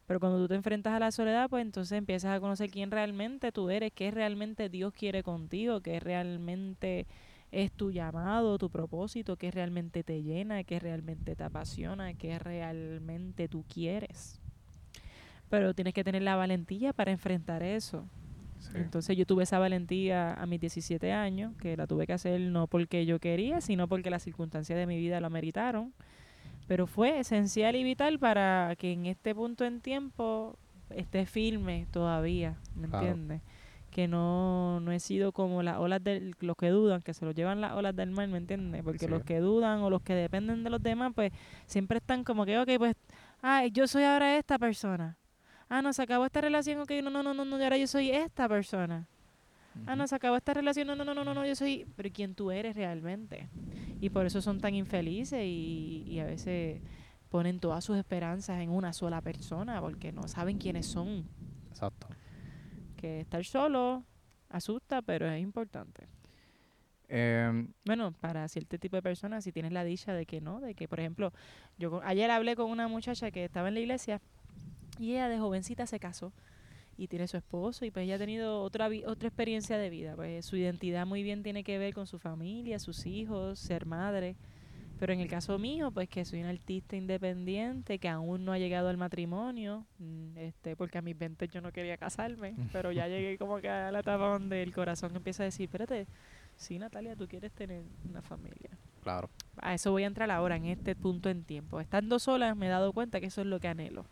Pero cuando tú te enfrentas a la soledad, pues entonces empiezas a conocer quién realmente tú eres, qué realmente Dios quiere contigo, qué realmente es tu llamado, tu propósito, qué realmente te llena, qué realmente te apasiona, qué realmente tú quieres. Pero tienes que tener la valentía para enfrentar eso. Sí. Entonces yo tuve esa valentía a mis 17 años, que la tuve que hacer no porque yo quería, sino porque las circunstancias de mi vida lo ameritaron. Pero fue esencial y vital para que en este punto en tiempo esté firme todavía, ¿me Claro. entiendes? Que no, no he sido como las olas de los que dudan, que se lo llevan las olas del mar, ¿me entiendes? Porque Sí. los que dudan o los que dependen de los demás, pues siempre están como que, ok, pues, ay, yo soy ahora esta persona. Ah, no, se acabó esta relación, ok, no, no, no, no, no, ahora yo soy esta persona. Ah, no, se acabó esta relación, no, no, no, no, no, no, yo soy, pero ¿quién tú eres realmente? Y por eso son tan infelices y, y a veces ponen todas sus esperanzas en una sola persona porque no saben quiénes son. Exacto. Que estar solo asusta, pero es importante. Em, Bueno, para cierto tipo de personas, si tienes la dicha de que no, de que, por ejemplo, yo ayer hablé con una muchacha que estaba en la iglesia y ella de jovencita se casó y tiene su esposo y pues ella ha tenido otra otra experiencia de vida, pues su identidad muy bien tiene que ver con su familia, sus hijos, ser madre. Pero en el caso mío, pues que soy un artista independiente, que aún no ha llegado al matrimonio, mm, este, porque a mis 20 yo no quería casarme, pero ya llegué como que a la etapa donde el corazón empieza a decir, espérate, sí Natalia, tú quieres tener una familia. claro. A eso voy a entrar ahora, en este punto en tiempo. Estando sola me he dado cuenta que eso es lo que anhelo.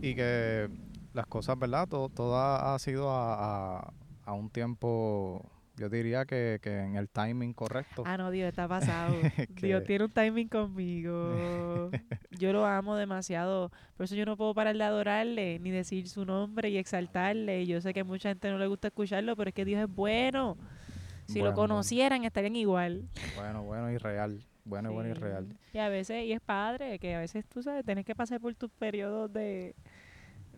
Y que las cosas, ¿verdad? Todo, todo ha, sido a, a- a un tiempo, yo diría que, que en el timing correcto. Ah, no, Dios, está pasado. Dios tiene un timing conmigo. Yo lo amo demasiado. Por eso yo no puedo parar de adorarle, ni decir su nombre y exaltarle. Yo sé que a mucha gente no le gusta escucharlo, pero es que Dios es bueno. Si Bueno, lo conocieran, estarían igual. Bueno, bueno y real. Bueno, bueno y real. Y a veces, y es padre, que a veces tú sabes, tienes que pasar por tus periodos de,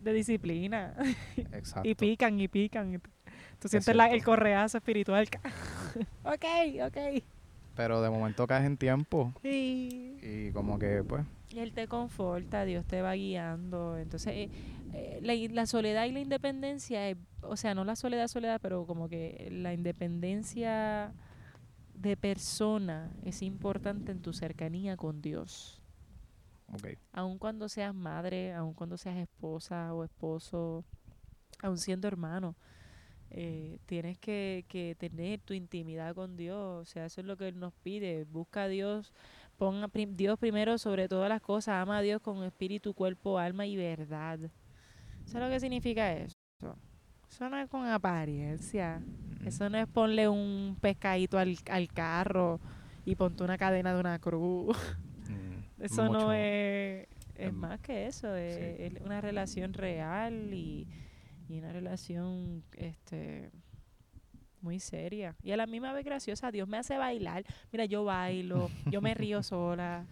de disciplina. Exacto. y pican, y pican. y tú- Tú Es sientes la- el correazo espiritual. ok, ok. Pero de momento caes en tiempo Sí. y como que, pues, Y Él te conforta, Dios te va guiando. Entonces, eh, eh, la, la soledad y la independencia, es- o sea, no la soledad, soledad, pero como que la independencia de persona es importante en tu cercanía con Dios. ok. Aun cuando seas madre, aun cuando seas esposa o esposo, aun siendo hermano, eh, tienes que, que tener tu intimidad con Dios. O sea, eso es lo que Él nos pide. Busca a Dios, pon a prim- Dios primero sobre todas las cosas. Ama a Dios con espíritu, cuerpo, alma y verdad. ¿Sabes lo que significa eso? Eso no es con apariencia. Eso no es ponle un pescadito al, al carro y ponte una cadena de una cruz. Mm, Eso no es, es em, más que eso, es, es una relación real y, y una relación este muy seria. Y a la misma vez graciosa, Dios me hace bailar. Mira, yo bailo, yo me río sola.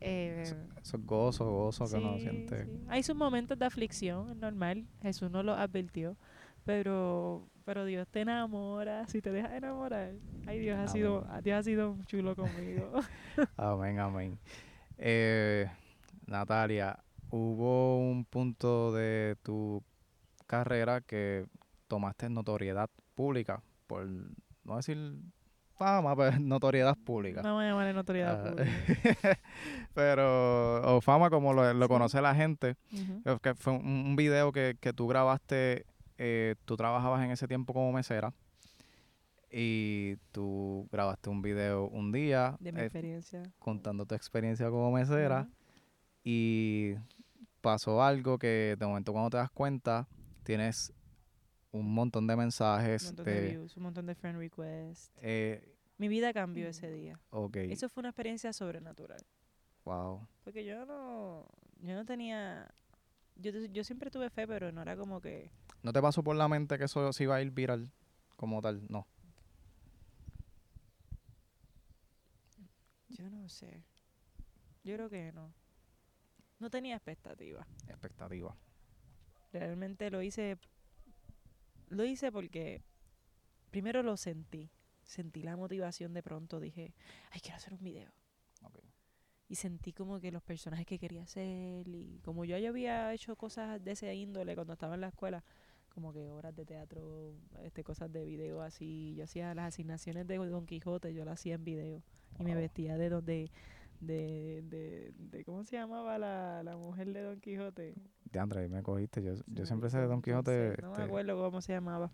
eh, Eso es gozo, gozo que uno sí, siente. sí. Hay sus momentos de aflicción, es normal. Jesús no lo advirtió. Pero, pero Dios te enamora, si te dejas enamorar. Ay, Dios ha sido. Dios ha sido chulo conmigo. Amén, amén. Eh, Natalia, hubo un punto de tu carrera que tomaste notoriedad pública, por no decir fama, pero notoriedad pública. No me llaman en autoridad Ah, pública. pero, o fama como lo, lo Sí. conoce la gente, que- que fue un, un video que, que tú grabaste, eh, tú trabajabas en ese tiempo como mesera. Y tú grabaste un video un día De mi eh, experiencia. contando tu experiencia como mesera y pasó algo que de momento cuando te das cuenta tienes un montón de Un mensajes montón de de... views, un montón de friend requests. eh, Mi vida cambió ese día. ok, Eso fue una experiencia sobrenatural. wow. Porque yo no, yo no tenía, yo, yo siempre tuve fe, pero no era como que, ¿No te pasó por la mente que eso se iba a ir viral como tal? No. yo no sé. Yo creo que no. No tenía expectativa. Expectativa. Realmente lo hice, lo hice porque primero lo sentí. Sentí la motivación de pronto. Dije, ay, quiero hacer un video. Y sentí como que los personajes que quería hacer y como yo ya había hecho cosas de ese índole cuando estaba en la escuela como que obras de teatro este cosas de video así yo hacía las asignaciones de Don Quijote yo las hacía en video y me vestía de donde de, de, de cómo se llamaba la, la mujer de Don Quijote De André, ahí me cogiste. Yo, yo siempre sé de Don no Quijote. sé, no me este, acuerdo cómo se llamaba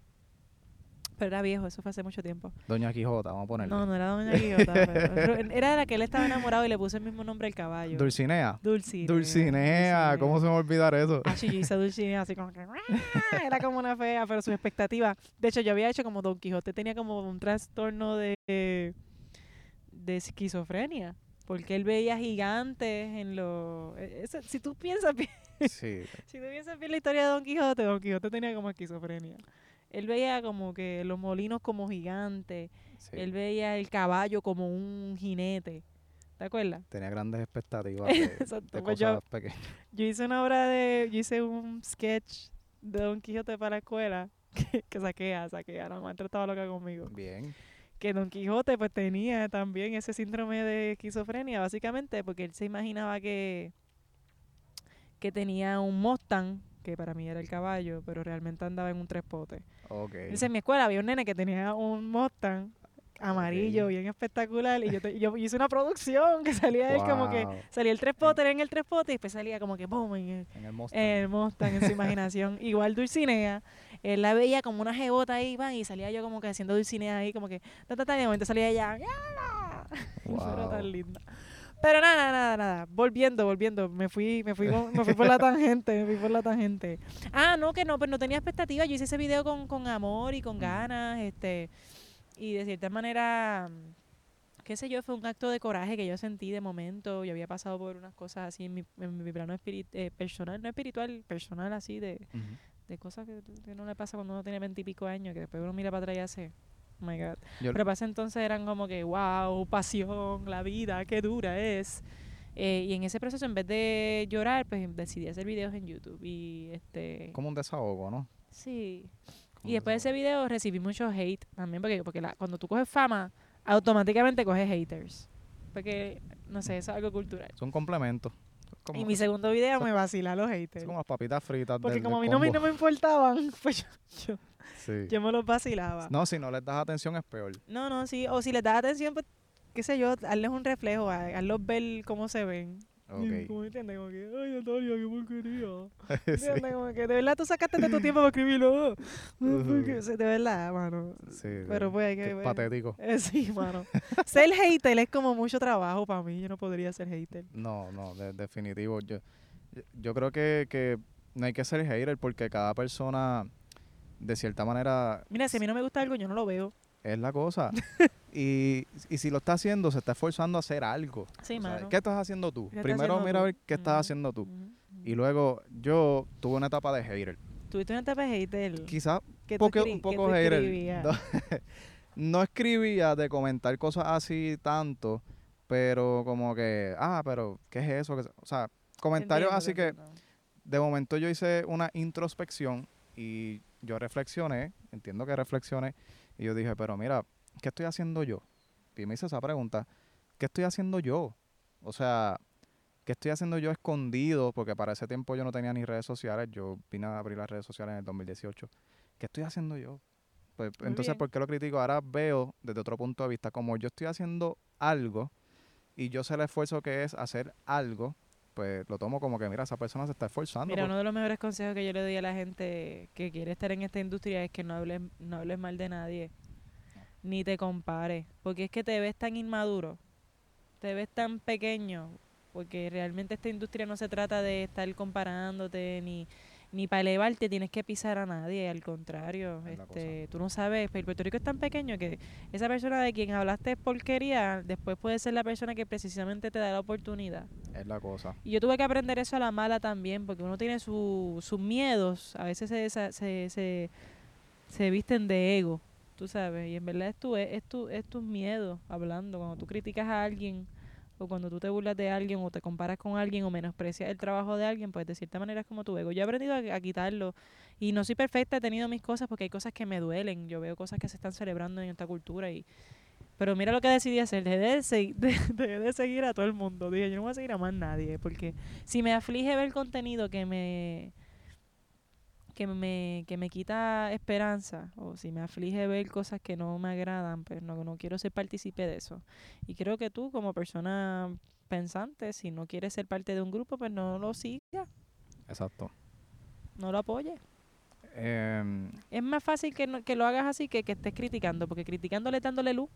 pero era viejo eso fue hace mucho tiempo Doña Quijota, vamos a ponerle. no no era Doña Quijota pero- era de la que él estaba enamorado y le puso el mismo nombre al caballo Dulcinea. Dulcinea. Dulcinea, ¿cómo se me va a olvidar eso? Ah, sí, yo hice Dulcinea así como que era como una fea, pero su expectativa. De hecho, yo había hecho como Don Quijote tenía como un trastorno de de esquizofrenia, porque él veía gigantes en los e- si tú piensas bien, Sí, si tú piensas bien la historia de Don Quijote, Don Quijote tenía como esquizofrenia. Él veía como que los molinos como gigantes, sí. él veía el caballo como un jinete. ¿Te acuerdas? Tenía grandes expectativas de, Exacto, de pues cosas yo- pequeñas. Yo hice una obra de. Yo hice un sketch de Don Quijote para la escuela que, que saqué a, saqué a. La maestra estaba loca conmigo. Bien. Que Don Quijote, pues tenía también ese síndrome de esquizofrenia, básicamente, porque él se imaginaba que. que tenía un Mustang, que para mí era el caballo, pero realmente andaba en un tres potes. Ok. Entonces en mi escuela había un nene que tenía un Mustang amarillo, bien espectacular, y yo, te- yo hice una producción que salía él como que. Wow, Salía el tres potes en el tres potes y después salía como que boom en el, En el Mustang. el Mustang en su imaginación. Igual Dulcinea, él la veía como una jebota ahí, van, y salía yo como que haciendo Dulcinea ahí, como que, ta, ta, ta, y de momento salía ella, ¡Yala! Era Wow. tan linda. Pero nada, nada, nada. Volviendo, volviendo. Me fui, me fui, me fui por la tangente, me fui por la tangente. Ah, no, que no, pero no tenía expectativas. Yo hice ese video con, con amor y con ganas, este, y de cierta manera, qué sé yo, fue un acto de coraje que yo sentí de momento. Yo había pasado por unas cosas así en mi, en mi plano espirit- eh, personal, no espiritual, personal así, de, de cosas que, que no le pasa cuando uno tiene veintipico años, que después uno mira para atrás y hace, my God. Yo- Pero para ese entonces eran como que, wow, pasión, la vida, qué dura es. Eh, y en ese proceso, en vez de llorar, pues decidí hacer videos en YouTube. Y este. Como un desahogo, ¿no? Sí. Como Y después de ese video recibí mucho hate también, porque, porque la- cuando tú coges fama, automáticamente coges haters. Porque, no sé, eso es algo cultural. Es un complemento. Es como, y mi segundo video me vacila los es haters. como las papitas fritas Porque del- como a mí no me, no me importaban, pues yo, yo, Sí. yo me los vacilaba. No, si no les das atención es peor. No, no, sí. O si les das atención, pues, qué sé yo, hazles un reflejo, ha- hazlos ver cómo se ven. Ok. Como entiendes, como que, ay, Natalia, qué porquería. Sí. ¿Entiendes? Como que de verdad tú sacaste de tu tiempo para escribirlo. De verdad, mano. Sí, Pero pues hay que ver. patético. Eh, sí, mano. ser hater es como mucho trabajo para mí. Yo no podría ser hater. No, no, de- definitivo. Yo, yo- yo creo que, que no hay que ser hater porque cada persona, de cierta manera, Mira, si a mí no me gusta algo, yo no lo veo. es la cosa. y, y si lo está haciendo, se está esforzando a hacer algo. Sí, sea, mano. ¿Qué estás haciendo tú? ¿Qué estás Primero haciendo mira a ver qué estás haciendo tú. Y luego yo tuve una etapa de hater. Tuviste una etapa de hater. Quizás ¿Qué poco- tú escri- un poco hater. No, no escribía de comentar cosas así tanto, pero como que, ah, pero ¿qué es eso? Que- O sea, comentarios Entiendo, así que de momento yo hice una introspección y yo reflexioné, entiendo que reflexioné, y yo dije, pero mira, ¿qué estoy haciendo yo? Y me hice esa pregunta, ¿qué estoy haciendo yo? O sea, ¿qué estoy haciendo yo escondido? Porque para ese tiempo yo no tenía ni redes sociales, yo vine a abrir las redes sociales en el 2018. ¿Qué estoy haciendo yo? Pues, Muy entonces, bien. ¿por qué lo critico? Ahora veo desde otro punto de vista, como yo estoy haciendo algo y yo sé el esfuerzo que es hacer algo, pues lo tomo como que, mira, esa persona se está esforzando. Mira, por- uno de los mejores consejos que yo le doy a la gente que quiere estar en esta industria es que no hables, no hables mal de nadie. ni te compares, porque es que te ves tan inmaduro, te ves tan pequeño, porque realmente esta industria no se trata de estar comparándote ni ni para elevarte tienes que pisar a nadie, al contrario, Es este, tú no sabes, pero Puerto Rico es tan pequeño que esa persona de quien hablaste porquería, después puede ser la persona que precisamente te da la oportunidad. Es la cosa. Y yo tuve que aprender eso a la mala también, porque uno tiene su- sus miedos, a veces se, se, se, se visten de ego, tú sabes, y en verdad es tu, es tu, es tus miedos hablando, cuando tú criticas a alguien, o cuando tú te burlas de alguien, o te comparas con alguien, o menosprecias el trabajo de alguien, pues de cierta manera es como tu ego. Yo he aprendido a, quitarlo, y no soy perfecta, he tenido mis cosas, porque hay cosas que me duelen, yo veo cosas que se están celebrando en esta cultura, y pero mira lo que decidí hacer, dejé de, segui- de- dejé de seguir a todo el mundo. Dije, yo no voy a seguir a más nadie, porque si me aflige ver contenido que me que me, que me quita esperanza, o si me aflige ver cosas que no me agradan, pues no, no quiero ser partícipe de eso. Y creo que tú, como persona pensante, si no quieres ser parte de un grupo, pues no lo sigas, Exacto. no lo apoyes. Em, Es más fácil que, no- que lo hagas así que que estés criticando, porque criticándole dándole luz.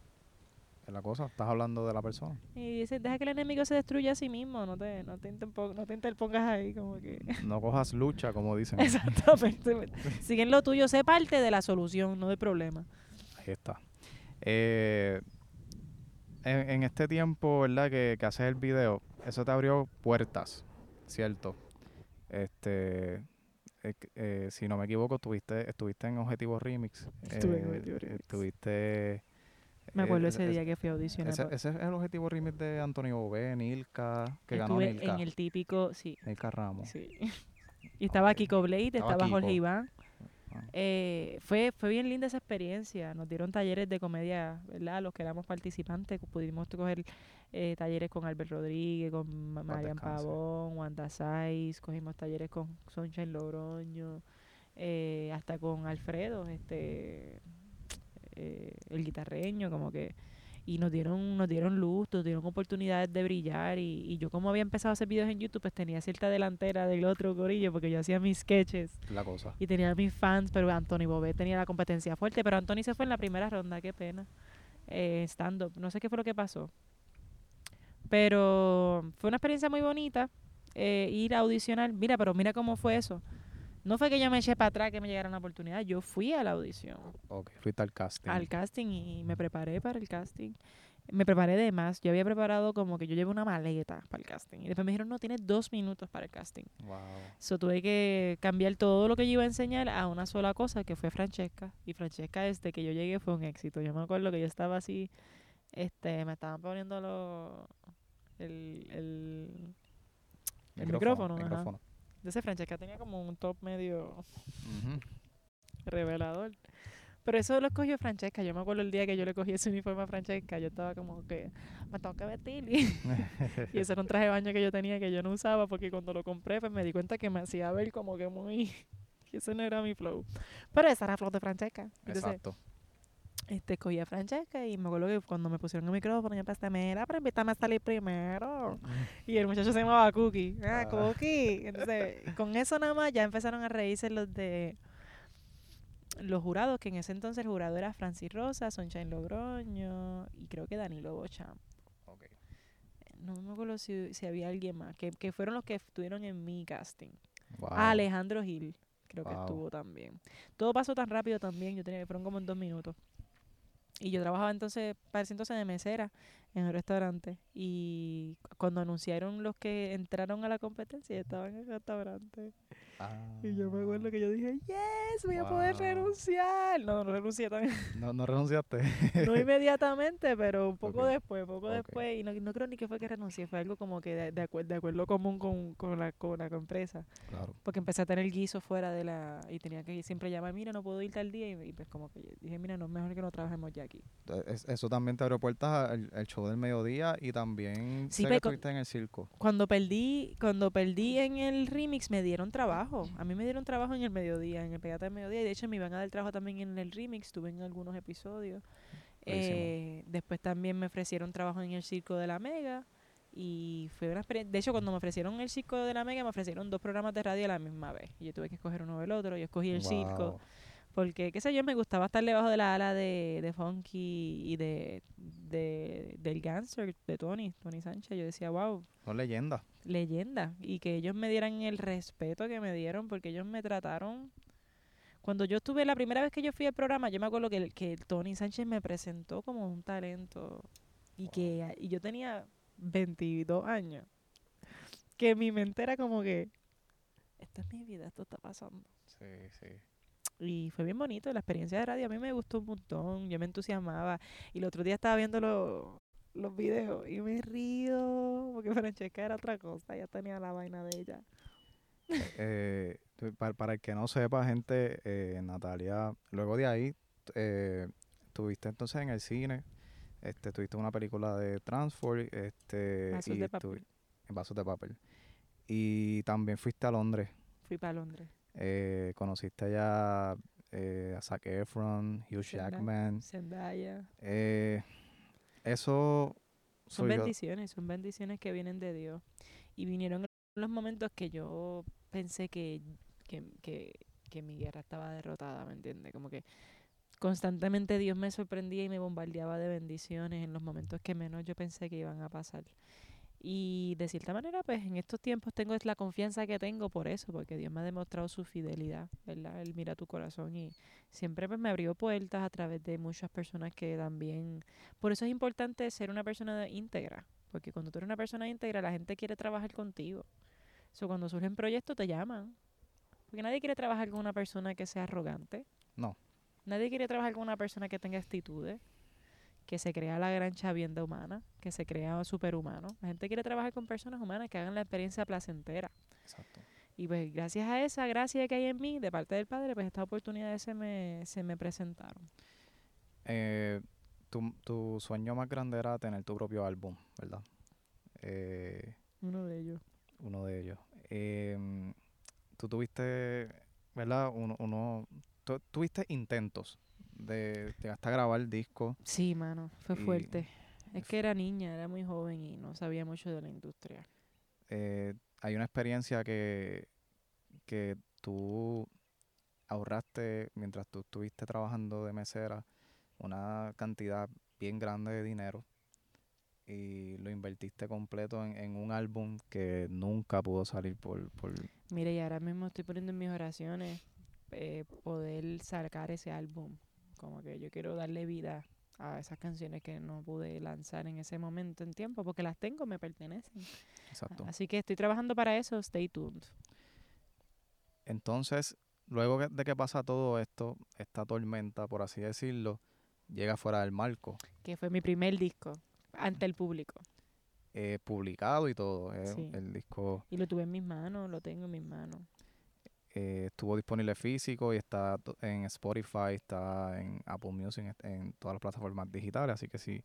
Es la cosa. Estás hablando de la persona. Y dice, deja que el enemigo se destruya a sí mismo, no te, no te, interpon- no te interpongas ahí como que... No cojas lucha, como dicen. Exactamente. Siguen lo tuyo, sé parte de la solución, no del problema. Ahí está. Eh, en, en este tiempo, ¿verdad? Que, que haces el video, eso te abrió puertas, ¿cierto? Este, eh, eh, si no me equivoco, estuviste, estuviste en Objetivo Remix. Estuve en eh, Objetivo Remix. Estuviste... Me acuerdo eh, ese es- día que fui a audicionar. Ese, ese es el Objetivo Remix de Antonio Bobé, Nilka, que ganó Estuve Nilka. en el típico, sí, Nilka Ramos. sí. Y estaba. Kiko Blade, Estaba estaba Jorge. Iván. Ah. Eh, fue, fue bien linda esa experiencia. Nos dieron talleres de comedia, ¿verdad? Los que éramos participantes, pudimos coger eh, talleres con Albert Rodríguez, con Marian. Pavón, Wanda Saiz, cogimos talleres con Sunshine Logroño, eh, hasta con Alfredo, este eh, el guitarreño, como que y nos dieron nos dieron luz, nos dieron oportunidades de brillar y, y yo como había empezado a hacer videos en YouTube, pues tenía cierta delantera del otro corillo porque yo hacía mis sketches Es la cosa. y tenía mis fans, pero Anthony Bobé tenía la competencia fuerte, pero Anthony se fue en la primera ronda, qué pena. Eh, stand up, no sé qué fue lo que pasó. Pero fue una experiencia muy bonita eh, ir a audicionar. Mira, pero mira cómo fue eso. No fue que yo me eché para atrás que me llegara una oportunidad, yo fui a la audición, Ok, fuiste al casting. al casting y me preparé para el casting. Me preparé de más, yo había preparado como que yo llevé una maleta para el casting. Y después me dijeron, no, tienes dos minutos para el casting. Wow. So, tuve que cambiar todo lo que yo iba a enseñar a una sola cosa, que fue Francesca. Y Francesca, desde que yo llegué, fue un éxito. Yo me acuerdo que yo estaba así, este, me estaban poniendo lo, el, el, el micrófono. micrófono. Entonces, Francesca tenía como un top medio revelador. Pero eso lo escogió Francesca. Yo me acuerdo el día que yo le cogí ese uniforme a Francesca. Yo estaba como que, me tengo que vestir. Y, ese era un traje de baño que yo tenía que yo no usaba porque cuando lo compré pues me di cuenta que me hacía ver como que muy... que ese no era mi flow. Pero esa era flow de Francesca. Entonces, Exacto. Este, escogí a Francesca y me acuerdo que cuando me pusieron el micrófono yo empecé, mira, pero invítame a salir primero. Y el muchacho se llamaba Cookie. Ah, Ah. Cookie. Entonces, con eso nada más ya empezaron a reírse los de los jurados, que en ese entonces el jurado era Francis Rosa, Sunshine Logroño y creo que Danilo Bocham. Ok. No me acuerdo si, si había alguien más, que, que fueron los que estuvieron en mi casting. Wow. Ah, Alejandro Gil, creo que estuvo también. Todo pasó tan rápido también, yo tenía, fueron como en dos minutos. Y yo trabajaba entonces, para ese entonces de mesera en el restaurante. Y cuando anunciaron los que entraron a la competencia, yo estaba en el restaurante. Y yo me acuerdo que yo dije, yes, voy a poder renunciar. No, no renuncié también. No, no renunciaste. No inmediatamente, pero un poco Ok. después, poco después. Y no, no creo ni que fue que renuncié, fue algo como que de, de, acuer- de acuerdo común con, con, la, con la empresa. claro. Porque empecé a tener guiso fuera de la... Y tenía que siempre llamar, mira, no puedo ir tal día. Y, y pues como que dije, mira, no es mejor que no trabajemos ya aquí. Es- eso también te abrió puertas al, al show del mediodía y también Sí, sé que estuviste en el circo. Cuando perdí, cuando perdí en el remix me dieron trabajo. A mí me dieron trabajo en el mediodía, en el Pegata del Mediodía. Y de hecho me iban a dar trabajo también en el remix. Estuve en algunos episodios. Eh, después también me ofrecieron trabajo en el circo de la Mega. Y fue una experiencia. De hecho, cuando me ofrecieron el circo de la Mega, me ofrecieron dos programas de radio a la misma vez. Y yo tuve que escoger uno o el otro. Yo escogí el circo. Porque, qué sé yo, me gustaba estar debajo de la ala de, de Funky y de, de del Gangster, de Tony, Tony Sánchez. Yo decía, wow, Son leyendas. leyenda. Y que ellos me dieran el respeto que me dieron, porque ellos me trataron. Cuando yo estuve, la primera vez que yo fui al programa, yo me acuerdo que, que Tony Sánchez me presentó como un talento. Y que y yo tenía 22 años. Que mi mente era como que, esta es mi vida, esto está pasando. Sí, sí. Y fue bien bonito, la experiencia de radio a mí me gustó un montón, yo me entusiasmaba. Y el otro día estaba viendo lo- los videos y me río, porque Francesca era otra cosa, ya tenía la vaina de ella. Eh, tu- para, para el que no sepa, gente, eh, Natalia, luego de ahí, eh, tuviste entonces en el cine, este, tuviste una película de Transform, este, Vasos y de estu- papel. en vasos de papel. Y también fuiste a Londres, Fui para Londres. Eh, conociste allá eh, a Zac Efron, Hugh. Jackman. Zendaya. Eh, eso Son yo. bendiciones, son bendiciones que vienen de Dios. Y vinieron en los momentos que yo pensé que, que, que, que mi guerra estaba derrotada, ¿me entiendes? Como que constantemente Dios me sorprendía y me bombardeaba de bendiciones en los momentos que menos yo pensé que iban a pasar. Y de cierta manera, pues en estos tiempos tengo es la confianza que tengo por eso, porque Dios me ha demostrado su fidelidad, ¿verdad? Él mira tu corazón y siempre pues me abrió puertas a través de muchas personas que también... Por eso es importante ser una persona íntegra, porque cuando tú eres una persona íntegra, la gente quiere trabajar contigo. So, cuando surgen proyectos te llaman. Porque nadie quiere trabajar con una persona que sea arrogante. No. Nadie quiere trabajar con una persona que tenga actitudes, que se crea la gran chavienda humana, que se crea superhumano. La gente quiere trabajar con personas humanas que hagan la experiencia placentera. Exacto. Y pues gracias a esa gracia que hay en mí, de parte del Padre, pues estas oportunidades se me, se me presentaron. Eh, tu, tu sueño más grande era tener tu propio álbum, ¿verdad? Eh, Uno de ellos. uno de ellos. Em, tú tuviste, ¿verdad? Uno, uno tu- tuviste intentos de, de hasta grabar el disco. Sí, mano, fue Y- fuerte. Es que era niña, era muy joven y no sabía mucho de la industria. Eh, hay una experiencia que, que tú ahorraste mientras tú estuviste trabajando de mesera una cantidad bien grande de dinero y lo invertiste completo en, en un álbum que nunca pudo salir por, por Mire, y ahora mismo estoy poniendo en mis oraciones eh, poder sacar ese álbum. Como que yo quiero darle vida a esas canciones que no pude lanzar en ese momento en tiempo, porque las tengo, me pertenecen. exacto. Así que estoy trabajando para eso, stay tuned. Entonces, luego de que pasa todo esto, esta tormenta, por así decirlo, llega fuera del marco, Que fue mi primer disco ante el público. eh, publicado y todo. eh, Sí. El disco Y lo tuve en mis manos, lo tengo en mis manos. Eh, estuvo disponible físico y está en Spotify, está en Apple Music, en, todas las plataformas digitales. Así que si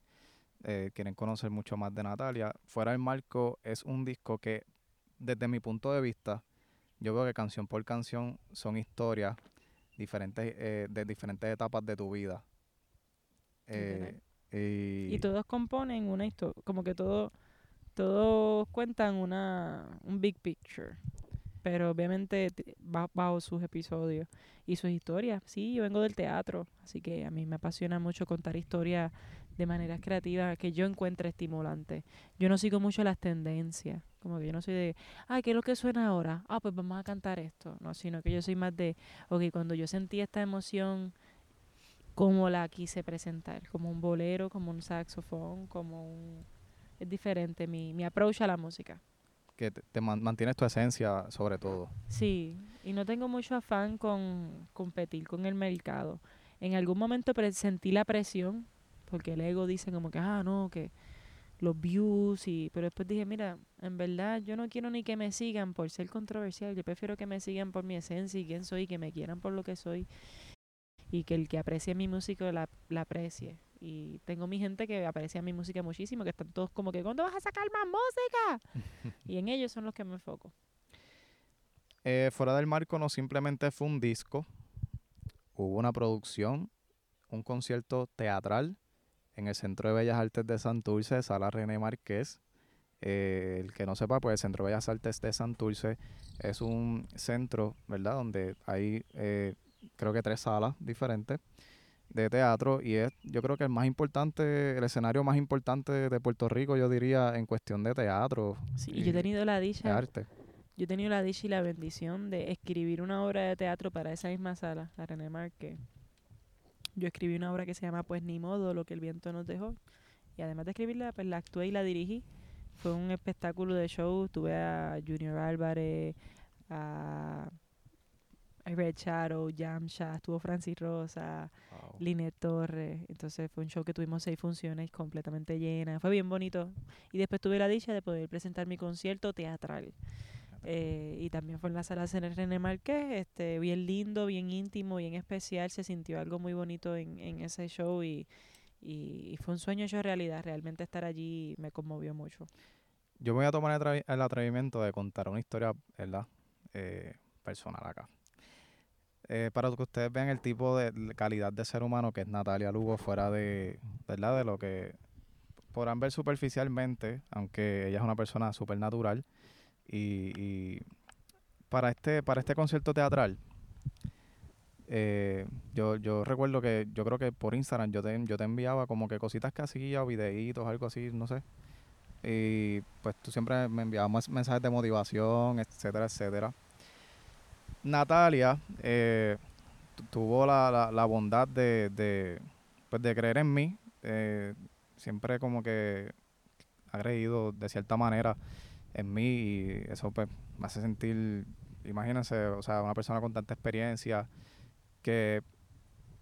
eh, quieren conocer mucho más de Natalia, Fuera del Marco es un disco que, desde mi punto de vista, yo veo que canción por canción son historias diferentes eh, de diferentes etapas de tu vida. Eh, y, Y todos componen una historia, como que todo, todos cuentan una, un big picture. Pero obviamente ba- bajo sus episodios y sus historias. Sí, yo vengo del teatro, así que a mí me apasiona mucho contar historias de maneras creativas que yo encuentre estimulantes. Yo no sigo mucho las tendencias, como que yo no soy de, ah, ¿qué es lo que suena ahora? Ah, pues vamos a cantar esto. No, sino que yo soy más de, ok, cuando yo sentí esta emoción, cómo la quise presentar, como un bolero, como un saxofón, como un... Es diferente mi, mi approach a la música. Que te, te man- mantienes tu esencia sobre todo. Sí, y no tengo mucho afán con competir con el mercado. En algún momento sentí la presión, porque el ego dice como que, ah, no, que los views, y pero después dije, mira, en verdad yo no quiero ni que me sigan por ser controversial, yo prefiero que me sigan por mi esencia y quién soy, que me quieran por lo que soy, y que el que aprecie mi música la, la aprecie. Y tengo mi gente que aprecia mi música muchísimo, que están todos como que, ¿cuándo vas a sacar más música? y en ellos son los que me enfoco. Eh, Fuera del Marco no simplemente fue un disco, hubo una producción, un concierto teatral en el Centro de Bellas Artes de Santurce, Sala René Márquez. Eh, el que no sepa, pues el Centro de Bellas Artes de Santurce es un centro, ¿verdad? Donde hay eh, creo que tres salas diferentes de teatro y es yo creo que el más importante, el escenario más importante de Puerto Rico, yo diría, en cuestión de teatro. Sí, y yo he tenido la de dicha, arte. yo he tenido la dicha y la bendición de escribir una obra de teatro para esa misma sala, la René Marque. Yo escribí una obra que se llama Pues ni modo, lo que el viento nos dejó. Y además de escribirla, pues la actué y la dirigí. Fue un espectáculo de show. Tuve a Junior Álvarez, a Red Shadow, Yamcha, estuvo Francis Rosa, Wow. Linet Torres. Entonces fue un show que tuvimos seis funciones completamente llenas. Fue bien bonito. Y después tuve la dicha de poder presentar mi concierto teatral. Eh, y también fue en la sala Cine René Marqués, este, bien lindo, bien íntimo, bien especial. Se sintió algo muy bonito en, en ese show y, fue un sueño hecho realidad. Realmente estar allí me conmovió mucho. Yo me voy a tomar el, el atrevimiento de contar una historia, ¿verdad? Eh, personal acá. Eh, para que ustedes vean el tipo de calidad de ser humano que es Natalia Lugo fuera de, ¿verdad? De lo que podrán ver superficialmente, aunque ella es una persona súper natural. Y, para este, para este concierto teatral, eh, yo, yo recuerdo que yo creo que por Instagram yo te, yo te enviaba como que cositas que hacía, o videitos, algo así, no sé. Y pues tú siempre me enviabas mensajes de motivación, etcétera, etcétera. Natalia eh, tu- tuvo la, la, la bondad de, de, pues de creer en mí. eh, siempre como que ha creído de cierta manera en mí y eso pues me hace sentir, imagínense, o sea, una persona con tanta experiencia que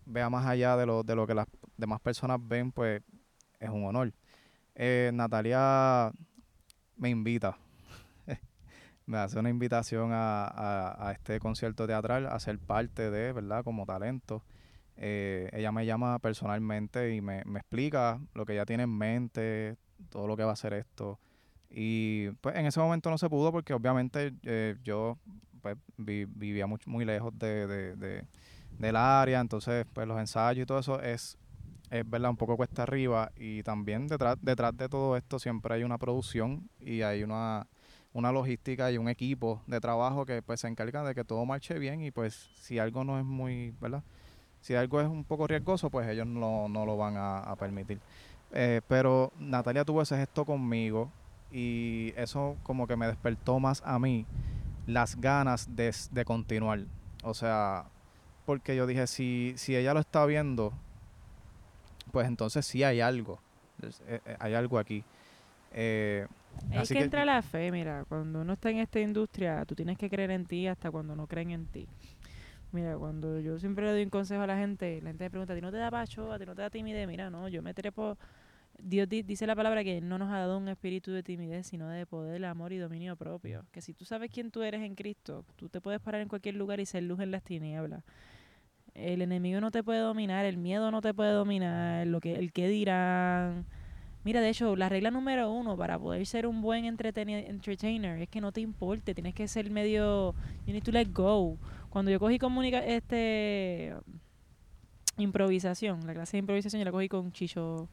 vea más allá de lo, de lo que las demás personas ven, pues es un honor. Eh, Natalia me invita, me hace una invitación a, este concierto teatral, a ser parte de, ¿verdad? Como talento. Eh, ella me llama personalmente y me, explica lo que ella tiene en mente, todo lo que va a hacer esto. Y pues en ese momento no se pudo porque obviamente eh, yo pues, vi- vivía mucho, muy lejos de, de- de- del área, entonces pues los ensayos y todo eso es, es verdad un poco cuesta arriba y también detrás, detrás de todo esto siempre hay una producción y hay una, una logística y un equipo de trabajo que pues se encarga de que todo marche bien y pues si algo no es muy, ¿verdad? Si algo es un poco riesgoso, pues ellos no, no lo van a, permitir. Eh, pero Natalia tuvo ese gesto conmigo y eso como que me despertó más a mí las ganas de, de continuar. O sea, porque yo dije, si, si ella lo está viendo, pues entonces sí hay algo. Eh, eh, hay algo aquí. Es que, que- entra la fe, mira, cuando uno está en esta industria, tú tienes que creer en ti hasta cuando no creen en ti. Mira, cuando yo siempre le doy un consejo a la gente, la gente me pregunta, ¿a ti no te da pacho? ¿A ti no te da timidez? Mira, no, yo me trepo... Dios di- dice la palabra que Él no nos ha dado un espíritu de timidez, sino de poder, amor y dominio propio. Que si tú sabes quién tú eres en Cristo, tú te puedes parar en cualquier lugar y ser luz en las tinieblas. El enemigo no te puede dominar, el miedo no te puede dominar, lo que, el que dirán. Mira, de hecho, la regla número uno para poder ser un buen entertainer es que no te importe, tienes que ser medio, you need to let go. Cuando yo cogí comunica este improvisación, la clase de improvisación yo la cogí con Chicho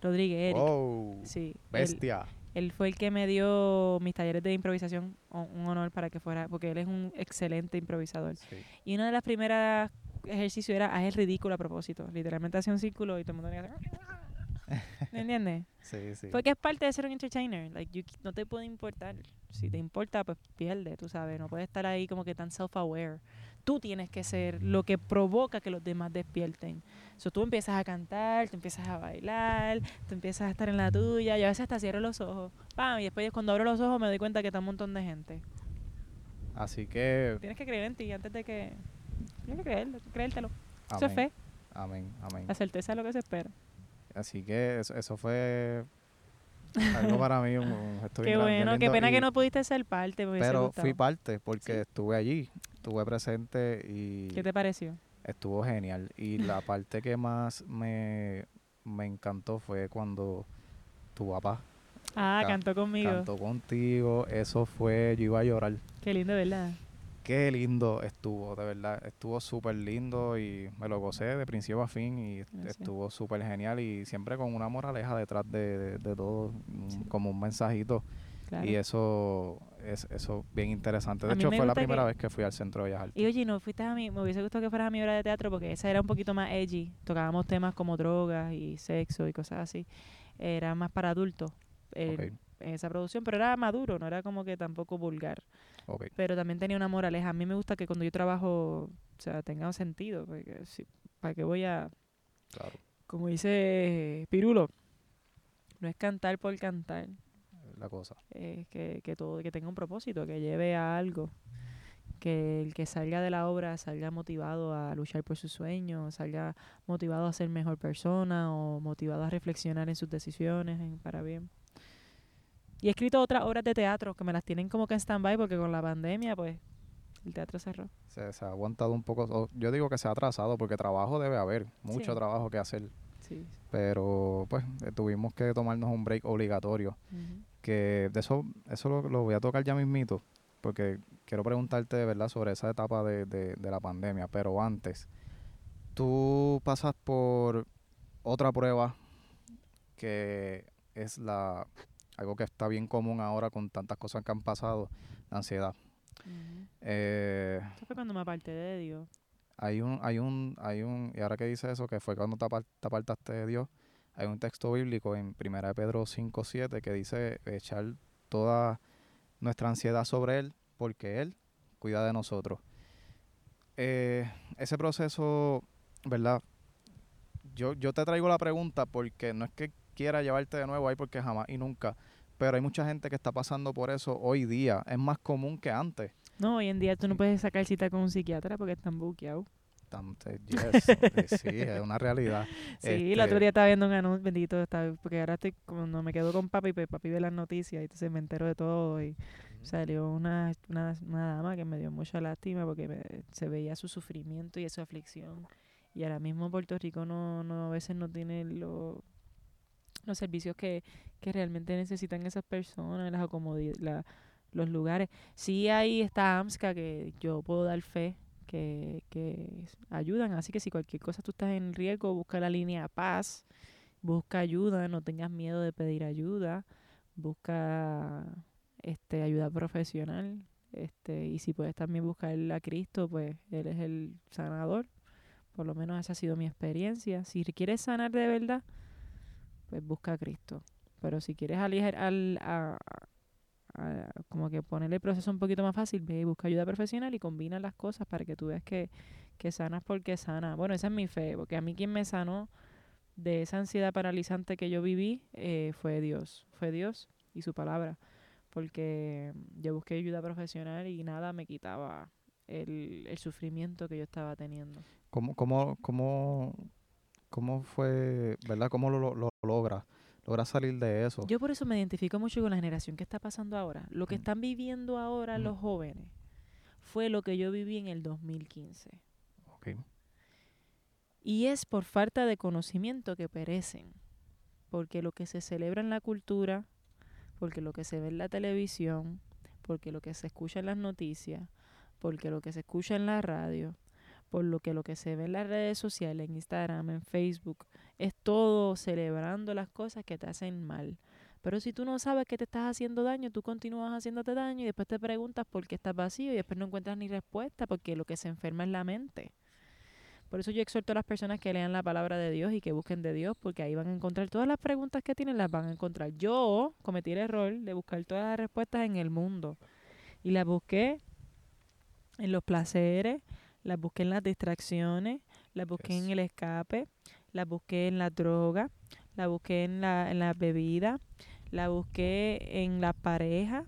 Rodríguez, Eric. wow, Sí, bestia. él fue el que me dio mis talleres de improvisación, un honor para que fuera, porque él es un excelente improvisador. Sí. Y una de las primeras ejercicios era haz el ridículo a propósito. Literalmente hacía un círculo y todo el mundo tenía que hacer. ¿Me entiendes? Sí, sí. Porque es parte de ser un entertainer. Like, you- no te puede importar. Si te importa, pues pierde, tú sabes. No puedes estar ahí como que tan self-aware. Tú tienes que ser lo que provoca que los demás despierten. So, tú empiezas a cantar, tú empiezas a bailar, tú empiezas a estar en la tuya. Y a veces hasta cierro los ojos. Pam, y después cuando abro los ojos me doy cuenta que está un montón de gente. Así que, Tienes que creer en ti antes de que... Tienes que creerlo, creértelo. Eso es fe. amén, amén. La certeza es lo que se espera. Así que eso, eso fue algo para mí, un, gesto Qué bueno, qué pena y- que no pudiste ser parte. Pero fui parte porque Sí. estuve allí, estuve presente y ¿Qué te pareció? estuvo genial. Y la parte que más me, me encantó fue cuando tu papá Ah, Ca- cantó conmigo. cantó contigo. Eso fue, yo iba a llorar. Qué lindo, ¿verdad? Qué lindo estuvo, de verdad. Estuvo súper lindo y me lo gocé de principio a fin y Gracias. estuvo súper genial y siempre con una moraleja detrás de, de- de todo, Sí. como un mensajito. claro. Y eso es eso bien interesante. De A hecho, fue la que- primera vez que fui al Centro de Bellas Artes. Y oye, no fuiste a mí, me hubiese gustado que fueras a mi obra de teatro porque esa era un poquito más edgy. Tocábamos temas como drogas y sexo y cosas así. Era más para adultos Ok. En esa producción, pero era maduro, no era como que tampoco vulgar. Pero también tenía una moraleja. A mí me gusta que cuando yo trabajo, o sea, tenga un sentido. Porque si, ¿Para qué voy a, Claro. como dice Pirulo, no es cantar por cantar? es La cosa. eh, que, que todo que tenga un propósito, que lleve a algo, que el que salga de la obra salga motivado a luchar por sus sueños, salga motivado a ser mejor persona o motivado a reflexionar en sus decisiones en- para bien. Y he escrito otras obras de teatro que me las tienen como que en stand-by porque con la pandemia pues el teatro cerró. Se, se ha aguantado un poco. yo digo que se ha atrasado porque trabajo debe haber. Mucho Sí. trabajo que hacer. Sí. Pero pues eh, tuvimos que tomarnos un break obligatorio. Que de eso, eso lo, lo voy a tocar ya mismito. Porque quiero preguntarte de verdad sobre esa etapa de, de, de la pandemia. Pero antes, tú pasas por otra prueba que es la algo que está bien común ahora con tantas cosas que han pasado, la ansiedad. Eh, Eso fue cuando me aparté de Dios. hay un, hay un, hay un, y ahora que dice eso, que fue cuando te, apar- te apartaste de Dios, hay un texto bíblico en 1 de Pedro 5, 7 que dice echar toda nuestra ansiedad sobre Él, porque Él cuida de nosotros. Eh, ese proceso, ¿verdad? Yo, yo te traigo la pregunta porque no es que quiera llevarte de nuevo ahí porque jamás y nunca, pero hay mucha gente que está pasando por eso hoy día. Es más común que antes. No, hoy en día tú no puedes sacar cita con un psiquiatra porque están buqueados. Yes, sí, es una realidad. Sí, el otro Este, día estaba viendo un anuncio, bendito, estaba, porque ahora estoy, cuando me quedo con papi, pues papi ve las noticias y entonces me entero de todo y salió una, una, una dama que me dio mucha lástima porque me- se veía su sufrimiento y su aflicción. Y ahora mismo Puerto Rico no, no a veces no tiene lo- los servicios que, que realmente necesitan esas personas, las la- los lugares. Sí hay esta AMSCA que yo puedo dar fe que, que ayudan, así que si cualquier cosa tú estás en riesgo, busca la línea Paz, busca ayuda, no tengas miedo de pedir ayuda, busca este ayuda profesional, este y si puedes también buscar a Cristo, pues él es el sanador. Por lo menos esa ha sido mi experiencia. Si quieres sanar de verdad, pues busca a Cristo. Pero si quieres aliger, al, a, a- como que ponerle el proceso un poquito más fácil, ve y busca ayuda profesional y combina las cosas para que tú veas que, que sanas porque sana. Bueno, esa es mi fe, porque a mí quien me sanó de esa ansiedad paralizante que yo viví eh, fue Dios, fue Dios y su palabra, porque yo busqué ayuda profesional y nada me quitaba el, el sufrimiento que yo estaba teniendo. ¿Cómo, cómo, cómo, cómo fue, verdad? ¿Cómo lo, lo, lo logras? ¿Logras salir de eso? Yo por eso me identifico mucho con la generación que está pasando ahora. Lo que Mm. están viviendo ahora Mm. los jóvenes fue lo que yo viví en el 2015. Ok. Y es por falta de conocimiento que perecen. Porque lo que se celebra en la cultura, porque lo que se ve en la televisión, porque lo que se escucha en las noticias, porque lo que se escucha en la radio, por lo que lo que se ve en las redes sociales, en Instagram, en Facebook, es todo celebrando las cosas que te hacen mal. Pero si tú no sabes que te estás haciendo daño, tú continúas haciéndote daño y después te preguntas por qué estás vacío y después no encuentras ni respuesta porque lo que se enferma es la mente. Por eso yo exhorto a las personas que lean la palabra de Dios y que busquen de Dios, porque ahí van a encontrar todas las preguntas que tienen, las van a encontrar. Yo cometí el error de buscar todas las respuestas en el mundo y las busqué en los placeres, las busqué en las distracciones, las busqué en el escape, las busqué en la droga, la busqué en la, en la bebida, la busqué en la pareja,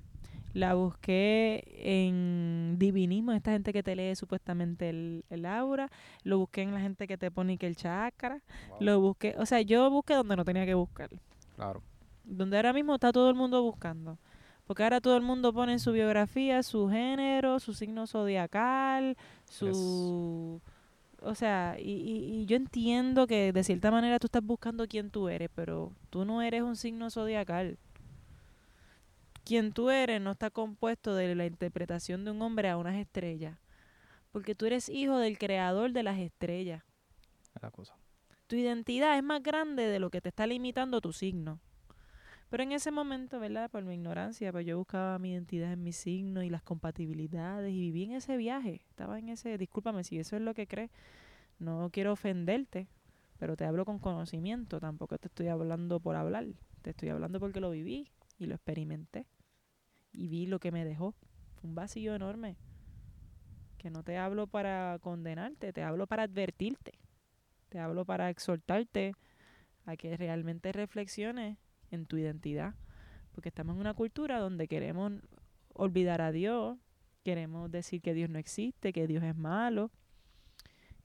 la busqué en divinismo, esta gente que te lee supuestamente el, el aura, lo busqué en la gente que te pone que el chakra, Wow. lo busqué, o sea, yo busqué donde no tenía que buscar, Claro. donde ahora mismo está todo el mundo buscando. Porque ahora todo el mundo pone en su biografía su género, su signo zodiacal, su... O sea, y, y, y yo entiendo que de cierta manera tú estás buscando quién tú eres, pero tú no eres un signo zodiacal. Quien tú eres no está compuesto de la interpretación de un hombre a unas estrellas. Porque tú eres hijo del creador de las estrellas. Es la cosa. Tu identidad es más grande de lo que te está limitando tu signo. Pero en ese momento, ¿verdad? Por mi ignorancia, pues yo buscaba mi identidad en mi signo y las compatibilidades y viví en ese viaje. Estaba en ese, discúlpame si eso es lo que crees, no quiero ofenderte, pero te hablo con conocimiento, tampoco te estoy hablando por hablar, te estoy hablando porque lo viví y lo experimenté y vi lo que me dejó. Fue un vacío enorme, que no te hablo para condenarte, te hablo para advertirte, te hablo para exhortarte a que realmente reflexiones en tu identidad, porque estamos en una cultura donde queremos olvidar a Dios, queremos decir que Dios no existe, que Dios es malo,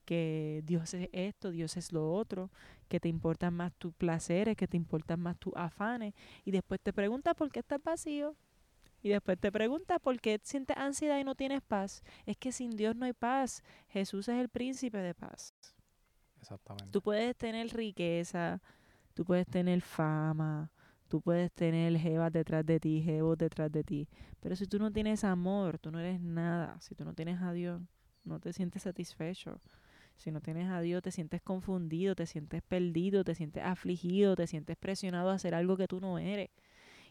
que Dios es esto, Dios es lo otro, que te importan más tus placeres, que te importan más tus afanes, y después te preguntas por qué estás vacío, y después te preguntas por qué sientes ansiedad y no tienes paz. Es que sin Dios no hay paz. Jesús es el príncipe de paz. Exactamente. Tú puedes tener riqueza, tú puedes tener fama, tú puedes tener jevas detrás de ti, jevos detrás de ti. Pero si tú no tienes amor, tú no eres nada. Si tú no tienes a Dios, no te sientes satisfecho. Si no tienes a Dios, te sientes confundido, te sientes perdido, te sientes afligido, te sientes presionado a hacer algo que tú no eres.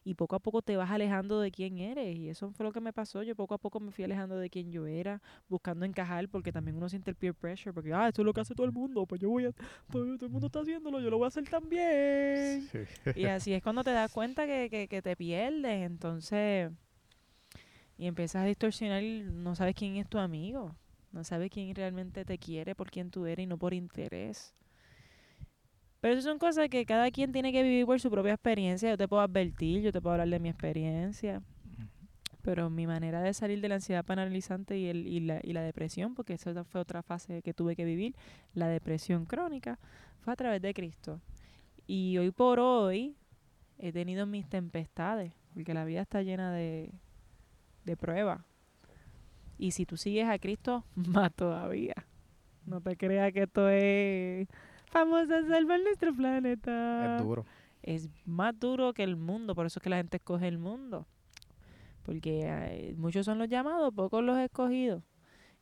Y poco a poco te vas alejando de quién eres. Y eso fue lo que me pasó. Yo poco a poco me fui alejando de quién yo era, buscando encajar, porque también uno siente el peer pressure, porque, ah, esto es lo que hace todo el mundo, pues yo voy a, pues todo el mundo está haciéndolo, yo lo voy a hacer también. Sí. Y así es cuando te das cuenta que, que, que te pierdes, entonces, y empiezas a distorsionar y no sabes quién es tu amigo, no sabes quién realmente te quiere por quién tú eres y no por interés. Pero eso son cosas que cada quien tiene que vivir por su propia experiencia. Yo te puedo advertir, yo te puedo hablar de mi experiencia. Pero mi manera de salir de la ansiedad paralizante y, el, y, la, y la depresión, porque esa fue otra fase que tuve que vivir, la depresión crónica, fue a través de Cristo. Y hoy por hoy he tenido mis tempestades, porque la vida está llena de, de pruebas. Y si tú sigues a Cristo, más todavía. No te creas que esto es vamos a salvar nuestro planeta. Es duro. Es más duro que el mundo, por eso es que la gente escoge el mundo. Porque eh, muchos son los llamados, pocos los escogidos.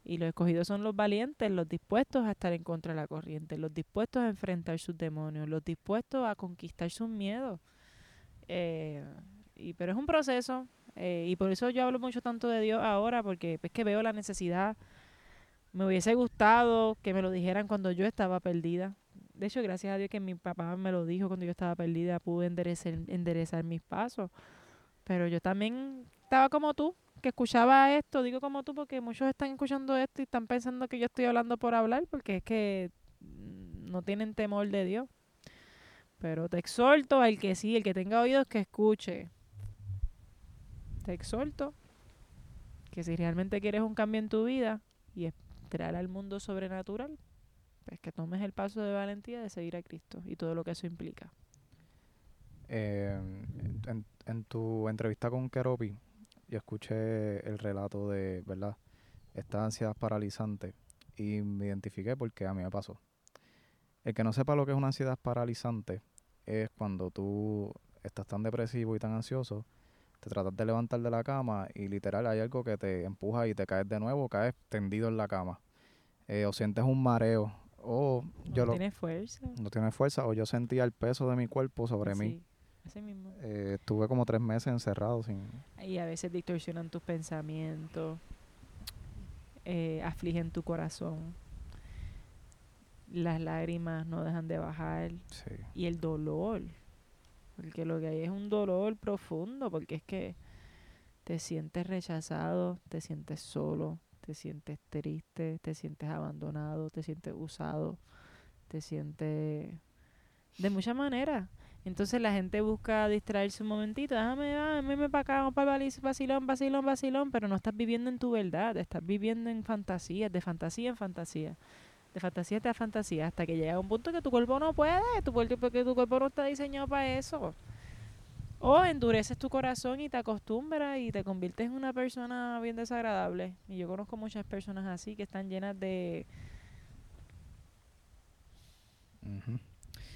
Y los escogidos son los valientes, los dispuestos a estar en contra de la corriente, los dispuestos a enfrentar sus demonios, los dispuestos a conquistar sus miedos. Eh, y, pero es un proceso, eh, y por eso yo hablo mucho tanto de Dios ahora, porque es que veo la necesidad. Me hubiese gustado que me lo dijeran cuando yo estaba perdida. De hecho, gracias a Dios que mi papá me lo dijo cuando yo estaba perdida, pude enderezar, mis pasos. Pero yo también estaba como tú, que escuchaba esto, digo como tú porque muchos están escuchando esto y están pensando que yo estoy hablando por hablar, porque es que mm, no tienen temor de Dios. Pero te exhorto al que sí, el que tenga oídos que escuche. Te exhorto que si realmente quieres un cambio en tu vida y esperar al mundo sobrenatural, pues que tomes el paso de valentía de seguir a Cristo y todo lo que eso implica. Eh, en, en tu entrevista con Keropi, yo escuché el relato de, ¿verdad? Esta ansiedad paralizante y me identifiqué porque a mí me pasó. El que no sepa lo que es una ansiedad paralizante es cuando tú estás tan depresivo y tan ansioso, te tratas de levantar de la cama y literal hay algo que te empuja y te caes de nuevo, caes tendido en la cama. Eh, o sientes un mareo, o yo no lo, tienes fuerza. no tienes fuerza, o yo sentía el peso de mi cuerpo sobre mí. Sí, así mismo. Eh, estuve como tres meses encerrado sin... Y a veces distorsionan tus pensamientos, eh, afligen tu corazón. Las lágrimas no dejan de bajar. Sí. Y el dolor. Porque lo que hay es un dolor profundo, porque es que te sientes rechazado, te sientes solo, te sientes triste, te sientes abandonado, te sientes usado, te sientes de muchas maneras. Entonces la gente busca distraerse un momentito, déjame, ah, me para acá, para vacilón, vacilón, vacilón, pero no estás viviendo en tu verdad, estás viviendo en fantasías, de fantasía en fantasía, de fantasía a fantasía, hasta que llega un punto que tu cuerpo no puede, tu cuerpo, porque tu cuerpo no está diseñado para eso. O endureces tu corazón y te acostumbras y te conviertes en una persona bien desagradable. Y yo conozco muchas personas así que están llenas de,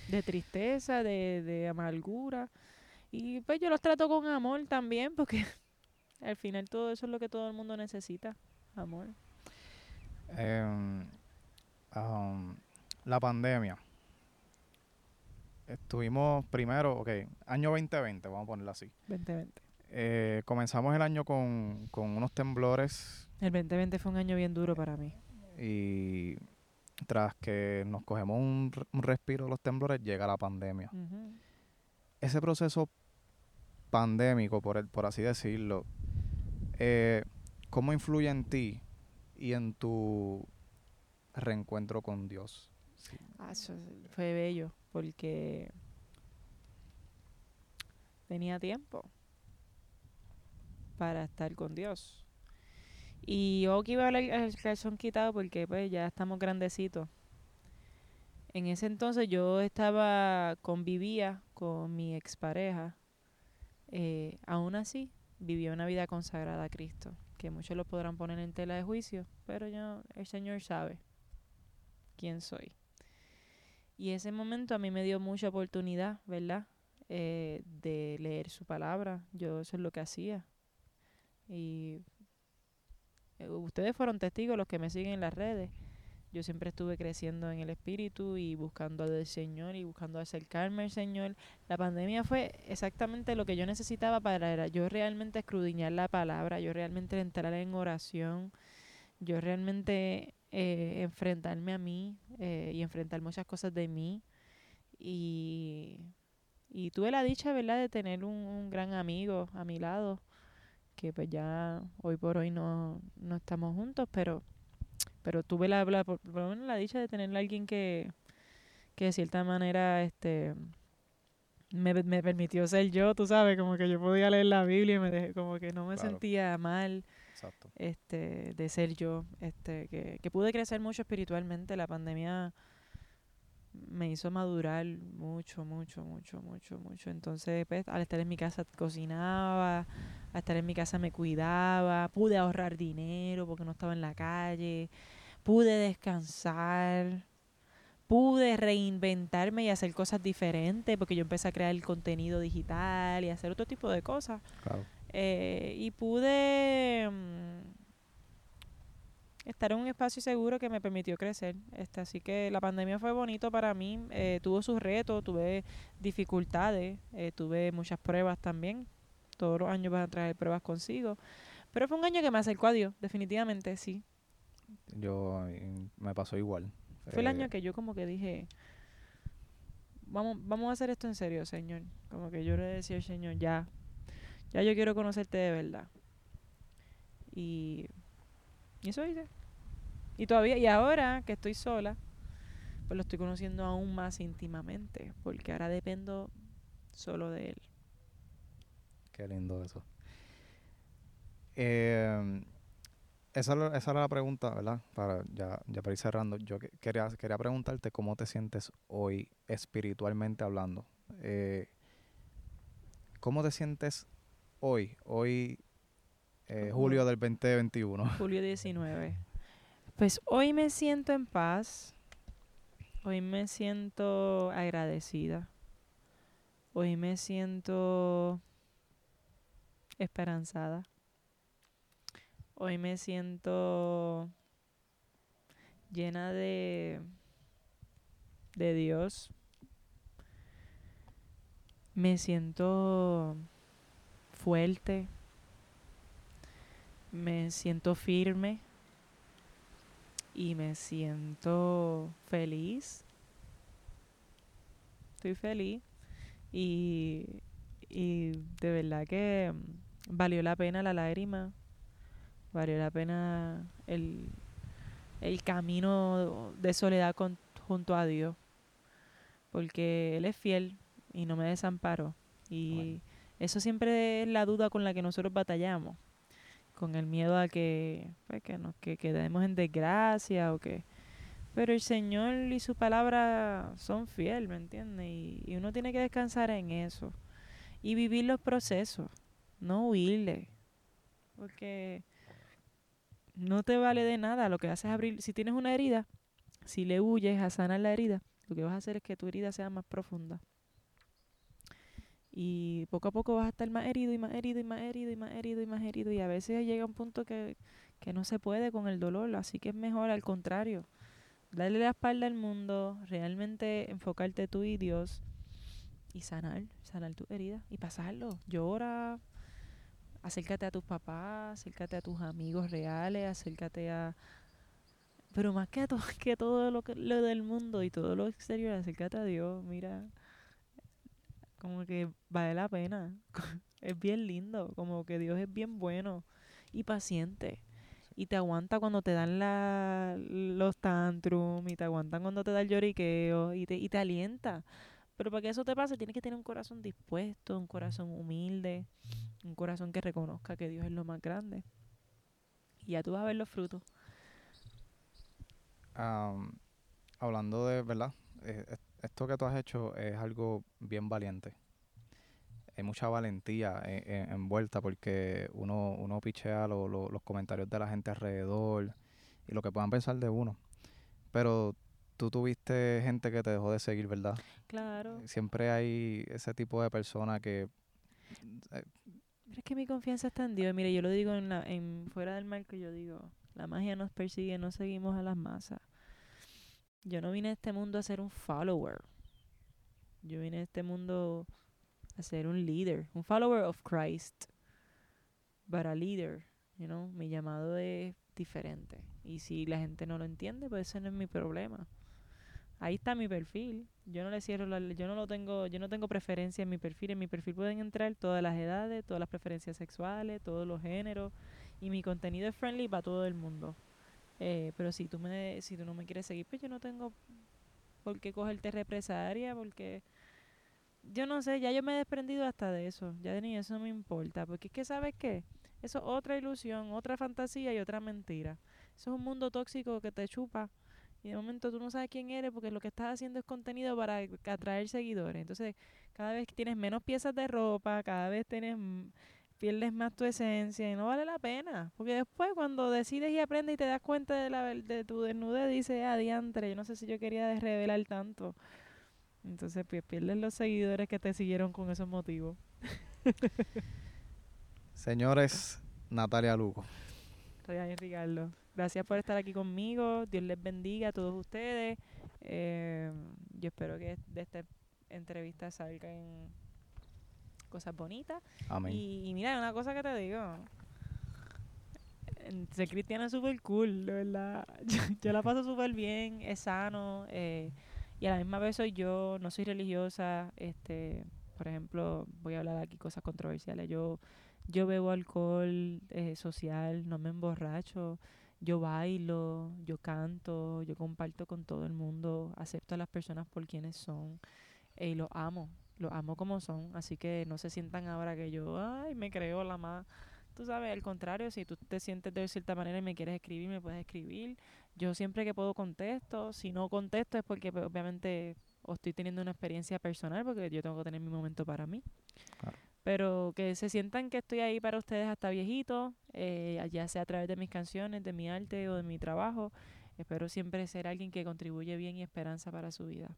de tristeza, de, de amargura. Y pues yo los trato con amor también, porque al final todo eso es lo que todo el mundo necesita, amor. Em, am, la pandemia. Estuvimos primero, ok, año 2020, vamos a ponerlo así. 2020. Eh, comenzamos el año con, con unos temblores El 2020 fue un año bien duro para mí. y tras que nos cogemos un, un respiro de los temblores, llega la pandemia. Ese proceso pandémico, por, el, por así decirlo, eh, ¿cómo influye en ti y en tu reencuentro con Dios? Sí. Ah, eso fue bello porque tenía tiempo para estar con Dios. Y yo que iba a hablar el calzón quitado porque pues ya estamos grandecitos. En ese entonces yo estaba, convivía con mi expareja. Eh, aún así, vivía una vida consagrada a Cristo, que muchos lo podrán poner en tela de juicio, pero yo, el Señor sabe quién soy. Y ese momento a mí me dio mucha oportunidad, ¿verdad? Eh, de leer su palabra. Yo eso es lo que hacía. Y eh, ustedes fueron testigos, los que me siguen en las redes. Yo siempre estuve creciendo en el espíritu y buscando al Señor y buscando acercarme al Señor. La pandemia fue exactamente lo que yo necesitaba para yo realmente escudriñar la palabra, yo realmente entrar en oración, yo realmente eh, enfrentarme a mí eh, y enfrentar muchas cosas de mí. Y, y tuve la dicha, ¿verdad?, de tener un, un gran amigo a mi lado, que pues ya hoy por hoy no, no estamos juntos, pero, pero tuve la, la, por lo menos la dicha de tener a alguien que, que de cierta manera este me, me permitió ser yo, tú sabes, como que yo podía leer la Biblia y me dejé, como que no me Claro. sentía mal Exacto. este, de ser yo, este, que, que pude crecer mucho espiritualmente. La pandemia me hizo madurar mucho, mucho, mucho, mucho, mucho. Entonces, pues, al estar en mi casa cocinaba, al estar en mi casa me cuidaba, pude ahorrar dinero porque no estaba en la calle, pude descansar, pude reinventarme y hacer cosas diferentes porque yo empecé a crear el contenido digital y hacer otro tipo de cosas. Claro. Eh, y pude mm, estar en un espacio seguro que me permitió crecer. Este, así que la pandemia fue bonito para mí. eh, tuvo sus retos, tuve dificultades, eh, tuve muchas pruebas también. Todos los años van a traer pruebas consigo. Pero fue un año que me acercó a Dios, definitivamente, sí. Yo me pasó igual. Fue el Eh, año que yo como que dije, vamos, vamos a hacer esto en serio, Señor. Como que yo le decía al Señor, ya, ya yo quiero conocerte de verdad. Y, y eso hice. Y todavía, y ahora que estoy sola, pues lo estoy conociendo aún más íntimamente, porque ahora dependo solo de él. Qué lindo eso. Eh, esa, esa era la pregunta, ¿verdad? Para ya, ya para ir cerrando, yo que- quería, quería preguntarte cómo te sientes hoy espiritualmente hablando. Eh, ¿Cómo te sientes hoy? Hoy, eh, julio del 2021. Julio 19. Pues hoy me siento en paz. Hoy me siento agradecida. Hoy me siento esperanzada. Hoy me siento llena de de Dios. Me siento fuerte. Me siento firme y me siento feliz. Estoy feliz y, y de verdad que mm, valió la pena la lágrima, valió la pena el, el camino de soledad con- junto a Dios, porque Él es fiel y no me desamparó. Y. eso siempre es la duda con la que nosotros batallamos con el miedo a que, pues, que nos que quedemos en desgracia o que pero el Señor y su palabra son fiel, ¿me entiendes? Y, y uno tiene que descansar en eso y vivir los procesos, no huirle, porque no te vale de nada, lo que haces es abrir, si tienes una herida, si le huyes a sanar la herida, lo que vas a hacer es que tu herida sea más profunda. Y poco a poco vas a estar más herido y más herido y más herido y más herido y más herido. Y a veces llega un punto que, que no se puede con el dolor. Así que es mejor al contrario. Darle la espalda al mundo, realmente enfocarte tú y Dios. y sanar, sanar tu herida y pasarlo. Llora, acércate a tus papás, acércate a tus amigos reales, acércate a... Pero más que, a to- que todo lo, que, lo del mundo y todo lo exterior, acércate a Dios, mira, como que vale la pena. Es bien lindo, como que Dios es bien bueno y paciente. Y te aguanta cuando te dan la, los tantrum, y te aguantan cuando te da el lloriqueo, y te, y te alienta. Pero para que eso te pase, tienes que tener un corazón dispuesto, un corazón humilde, un corazón que reconozca que Dios es lo más grande. Y ya tú vas a ver los frutos. Am, hablando de, ¿verdad? Eh, esto que tú has hecho es algo bien valiente. Hay mucha valentía eh, eh, envuelta porque uno, uno pichea lo- lo- los comentarios de la gente alrededor y lo que puedan pensar de uno. Pero tú tuviste gente que te dejó de seguir, ¿verdad? Claro. Siempre hay ese tipo de persona que... eh, es que mi confianza está en Dios. Mire, yo lo digo en, la, en fuera del marco, yo digo, la magia nos persigue, no seguimos a las masas. Yo no vine a este mundo a ser un follower. Yo vine a este mundo a ser un leader, un follower of Christ. But a leader, you know, mi llamado es diferente. Y si la gente no lo entiende, pues ese no es mi problema. Ahí está mi perfil. Yo no le cierro la, yo no lo tengo, yo no tengo preferencia en mi perfil. En mi perfil pueden entrar todas las edades, todas las preferencias sexuales, todos los géneros y mi contenido es friendly para todo el mundo. Eh, pero si tú me, si no me quieres seguir, pues yo no tengo por qué cogerte represalia, porque yo no sé, ya yo me he desprendido hasta de eso. Ya ni eso me importa, porque es que sabes qué, eso es otra ilusión, otra fantasía y otra mentira. Eso es un mundo tóxico que te chupa y de momento tú no sabes quién eres porque lo que estás haciendo es contenido para atraer seguidores. Entonces, cada vez que tienes menos piezas de ropa, cada vez tienes pierdes más tu esencia y no vale la pena. Porque después cuando decides y aprendes y te das cuenta de, la, de tu desnudez, dices, ah, diantre, yo no sé si yo quería de- revelar tanto. Entonces, pues pierdes los seguidores que te siguieron con esos motivos. señores, Natalia Lugo. Ryan Ricardo. Gracias por estar aquí conmigo. Dios les bendiga a todos ustedes. Eh, yo espero que de esta entrevista salgan cosas bonitas. Amén. Y, y mira, una cosa que te digo. Ser cristiana es súper cool, de verdad. Yo, yo la paso súper bien, es sano. eh, y a la misma vez soy yo, no soy religiosa. este Por ejemplo, voy a hablar aquí cosas controversiales. Yo, yo bebo alcohol eh, social, no me emborracho. Yo bailo, yo canto, yo comparto con todo el mundo, acepto a las personas por quienes son eh, y los amo, los amo como son, así que no se sientan ahora que yo, ay, me creo la más. Tú sabes, al contrario, si tú te sientes de cierta manera y me quieres escribir, me puedes escribir. Yo siempre que puedo contesto, si no contesto es porque pues, obviamente o estoy teniendo una experiencia personal, porque yo tengo que tener mi momento para mí. Claro. Pero que se sientan que estoy ahí para ustedes hasta viejito, eh, ya sea a través de mis canciones, de mi arte o de mi trabajo. Espero siempre ser alguien que contribuye bien y esperanza para su vida.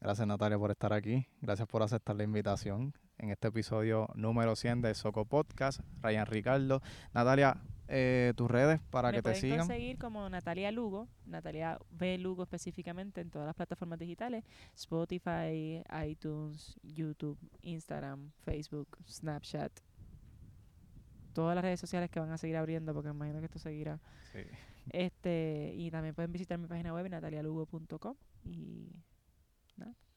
Gracias Natalia por estar aquí. Gracias por aceptar la invitación en este episodio número 100 de Soco Podcast. Ryan Ricardo. Natalia, eh, tus redes para Me que te pueden sigan. conseguir como Natalia Lugo, Natalia B. Lugo específicamente en todas las plataformas digitales, Spotify, iTunes, YouTube, Instagram, Facebook, Snapchat, todas las redes sociales que van a seguir abriendo porque me imagino que esto seguirá. Sí. Este, y también pueden visitar mi página web natalialugo.com y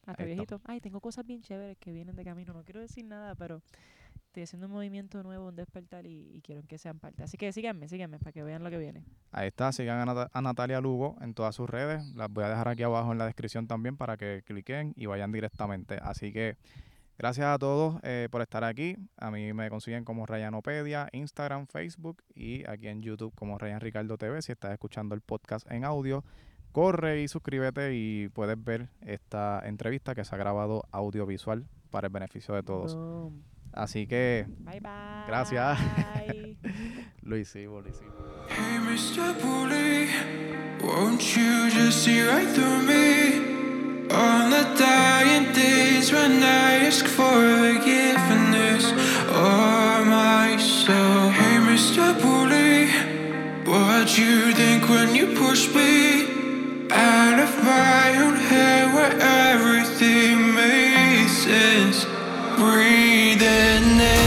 hasta viejito. Ay, tengo cosas bien chéveres que vienen de camino, no quiero decir nada, pero estoy haciendo un movimiento nuevo, un despertar y, y quiero que sean parte. Así que síganme, síganme para que vean lo que viene. Ahí está, sigan a Natalia Lugo en todas sus redes. Las voy a dejar aquí abajo en la descripción también para que cliquen y vayan directamente. Así que gracias a todos eh, por estar aquí. A mí me consiguen como Rayanopedia, Instagram, Facebook y aquí en YouTube como Rayan Ricardo TV. Si estás escuchando el podcast en audio, corre y suscríbete y puedes ver esta entrevista que se ha grabado audiovisual para el beneficio de todos. Boom. Así que Bye bye. Gracias. lo hicimos, lo hicimos. Hey, Mr. Bully, won't you just see right through me? On the dying days when I ask for forgiveness or my soul. Hey, Mr. Bully, what you think when you push me out of my own head where everything makes sense. Breathing in.